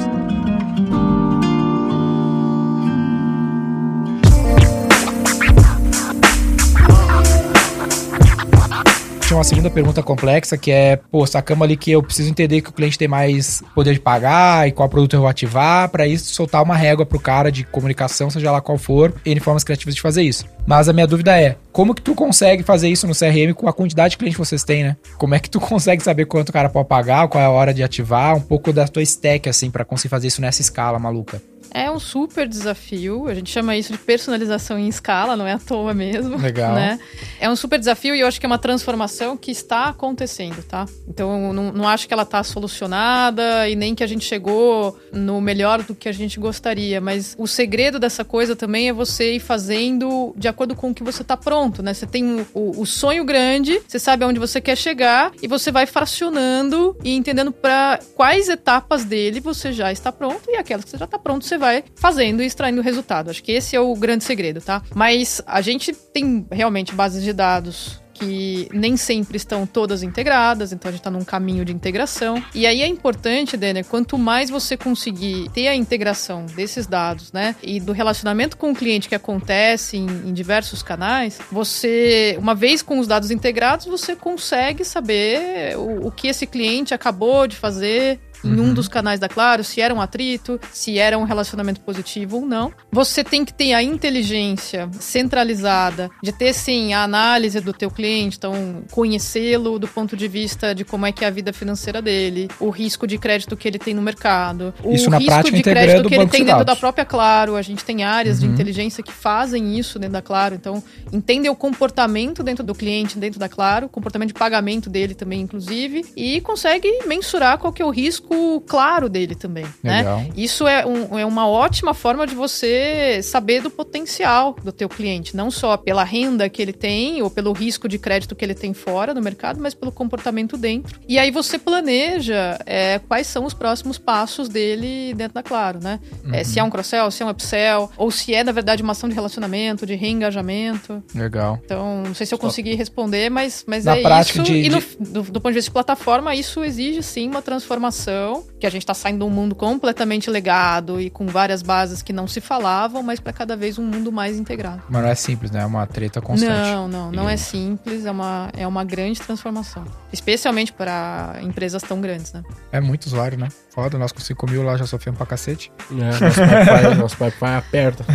Tinha uma segunda pergunta complexa que é, pô, sacamos ali que eu preciso entender que o cliente tem mais poder de pagar e qual produto eu vou ativar, pra isso soltar uma régua pro cara de comunicação, seja lá qual for, N formas criativas de fazer isso. Mas a minha dúvida é, como que tu consegue fazer isso no CRM com a quantidade de cliente que vocês têm, né? Como é que tu consegue saber quanto o cara pode pagar, qual é a hora de ativar, um pouco da tua stack, assim, pra conseguir fazer isso nessa escala maluca? É um super desafio. A gente chama isso de personalização em escala, não é à toa mesmo. Legal. Né? É um super desafio e eu acho que é uma transformação que está acontecendo, tá? Então, não, não acho que ela está solucionada e nem que a gente chegou no melhor do que a gente gostaria. Mas o segredo dessa coisa também é você ir fazendo de acordo com o que você está pronto, né? Você tem o, o- o sonho grande, você sabe aonde você quer chegar e você vai fracionando e entendendo para quais etapas dele você já está pronto e aquelas que você já está pronto, você vai fazendo e extraindo o resultado. Acho que esse é o grande segredo, tá? Mas a gente tem realmente bases de dados que nem sempre estão todas integradas, então a gente está num caminho de integração. E aí é importante, Denner, quanto mais você conseguir ter a integração desses dados, né, e do relacionamento com o cliente que acontece em, em diversos canais, você, uma vez com os dados integrados, você consegue saber o, o que esse cliente acabou de fazer em um dos canais da Claro, se era um atrito, se era um relacionamento positivo ou não. Você tem que ter a inteligência centralizada de ter sim a análise do teu cliente, então conhecê-lo do ponto de vista de como é que é a vida financeira dele, o risco de crédito que ele tem no mercado, o risco prática de crédito que ele tem de dentro da própria Claro. A gente tem áreas de Uhum. inteligência que fazem isso dentro da Claro, então entendem o comportamento dentro do cliente, dentro da Claro, o comportamento de pagamento dele também, inclusive, e consegue mensurar qual que é o risco claro dele também, Legal. né? Isso é, um- é uma ótima forma de você saber do potencial do teu cliente, não só pela renda que ele tem ou pelo risco de crédito que ele tem fora do mercado, mas pelo comportamento dentro. E aí você planeja é, quais são os próximos passos dele dentro da Claro, né? É, se é um cross-sell, se é um upsell, ou se é, na verdade, uma ação de relacionamento, de reengajamento. Legal. Então, não sei se eu consegui responder, mas, mas Na é prática isso. de- e no- de- do, do ponto de vista de plataforma, isso exige sim uma transformação, que a gente está saindo de um mundo completamente legado e com várias bases que não se falavam, mas para cada vez um mundo mais integrado. Mas não é simples, né? É uma treta constante. Não, não, não é simples, é uma, é uma grande transformação. Especialmente para empresas tão grandes, né? É muito usuário, né? Foda, nós com 5 mil lá já sofremos pra cacete. É, nosso Wi-Fi, nosso aperta,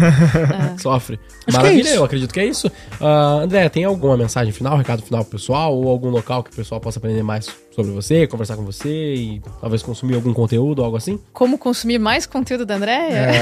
É. sofre. que Maravilha, é isso. eu acredito que é isso. Ah, André, tem alguma mensagem final, recado final pro pessoal? Ou algum local que o pessoal possa aprender mais sobre você, conversar com você e talvez consumir algum conteúdo, algo assim? Como consumir mais conteúdo da Andréia? É,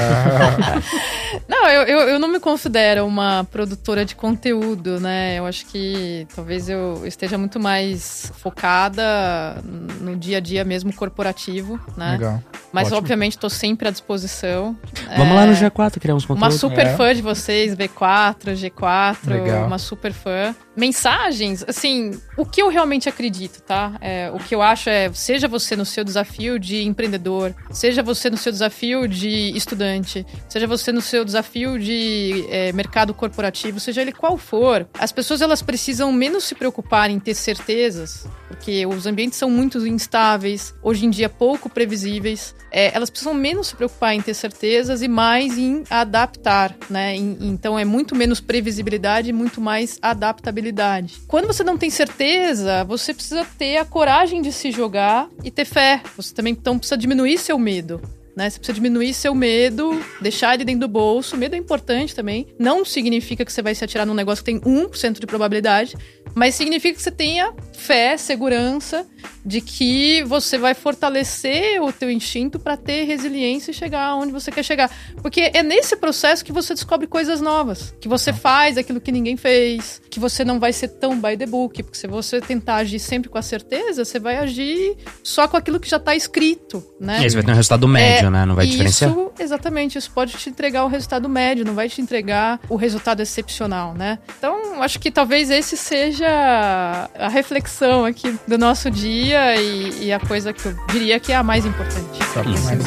Não, eu, eu, eu não me considero uma produtora de conteúdo, né? Eu acho que talvez eu esteja muito mais focada no dia a dia mesmo corporativo, né? legal. Mas Ótimo. obviamente estou sempre à disposição. Vamos É, lá no G4 criar uns Uma conteúdos. super É. fã de vocês, V4, G4, Legal. uma super fã. Mensagens, assim, o que eu realmente acredito, tá? É, o que eu acho é, seja você no seu desafio de empreendedor, seja você no seu desafio de estudante, seja você no seu desafio de é, mercado corporativo, seja ele qual for, as pessoas elas precisam menos se preocupar em ter certezas, porque os ambientes são muito instáveis, hoje em dia pouco previsíveis. É, elas precisam menos se preocupar em ter certezas e mais em adaptar, né? Em- então é muito menos previsibilidade e muito mais adaptabilidade. Quando você não tem certeza, você precisa ter a coragem de se jogar e ter fé. Você também então precisa diminuir seu medo. Né? Você precisa diminuir seu medo, deixar ele dentro do bolso. O medo é importante também. Não significa que você vai se atirar num negócio que tem 1% de probabilidade, mas significa que você tenha fé, segurança de que você vai fortalecer o teu instinto para ter resiliência e chegar onde você quer chegar. Porque é nesse processo que você descobre coisas novas, que você faz aquilo que ninguém fez, que você não vai ser tão by the book, porque se você tentar agir sempre com a certeza, você vai agir só com aquilo que já tá escrito, né? E aí você vai ter um resultado médio, né? Não vai isso, diferenciar. Exatamente, isso pode te entregar o resultado médio, não vai te entregar o resultado excepcional, né? Então, acho que talvez esse seja a reflexão aqui do nosso dia e, e a coisa que eu diria que é a mais importante. Top demais.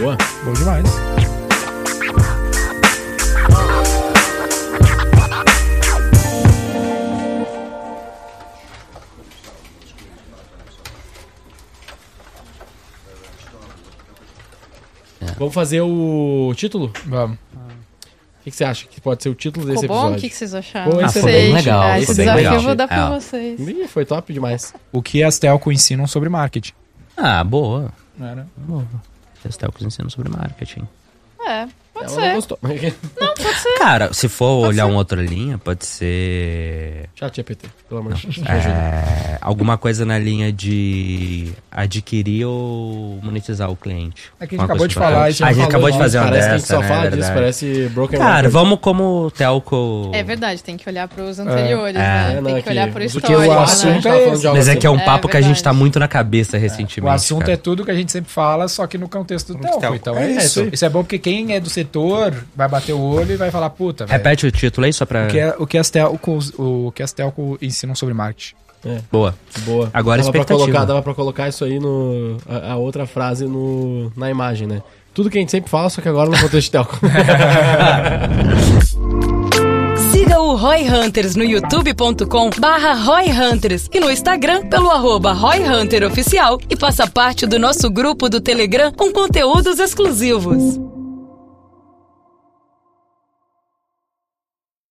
Boa. Bom demais. Vamos fazer o título? Vamos. O que, que você acha que pode ser o título Ficou desse bom? O episódio? que, que vocês acharam? Esse foi bem legal, Ah, esse foi bem desafio legal. eu vou dar pra É. vocês. Ih, foi top demais. O que as telco ensinam sobre marketing? Ah, boa. Não né? Boa. Testel que ensinam sobre marketing. É, pode Ela não ser. gostou. Não, pode ser. Cara, se for olhar uma outra linha, pode ser. Chat GPT, pelo amor de Deus. é, alguma coisa na linha de adquirir ou monetizar o cliente. É que a gente Uma acabou de falar, A isso gente a gente falou acabou de fazer uma Parece que a gente dessa, só né, fala é disso, parece Broken Cara, Record. vamos como telco. É verdade, tem que olhar pros anteriores, É. né? É, não, tem é que olhar pro histórico, o né? assunto tava é esse. algo Mas é assim. que é um É papo que a gente tá muito na cabeça recentemente. O assunto cara. é tudo que a gente sempre fala, só que no contexto do telco. Então É é, isso isso. é bom porque quem é do setor vai bater o olho e vai falar, puta, velho. Repete o título aí só pra. O que, é, o, que as telcos, o que as telco ensinam sobre marketing. Boa. Boa. Agora dava pra expectativa. colocar, dava pra colocar isso aí no. A, a outra frase no, na imagem, né? Tudo que a gente sempre fala, só que agora no contexto de telco. Siga o Roy Hunters no youtube.com barra Roy Hunters e no Instagram pelo arroba Roy Hunter Oficial e faça parte do nosso grupo do Telegram com conteúdos exclusivos.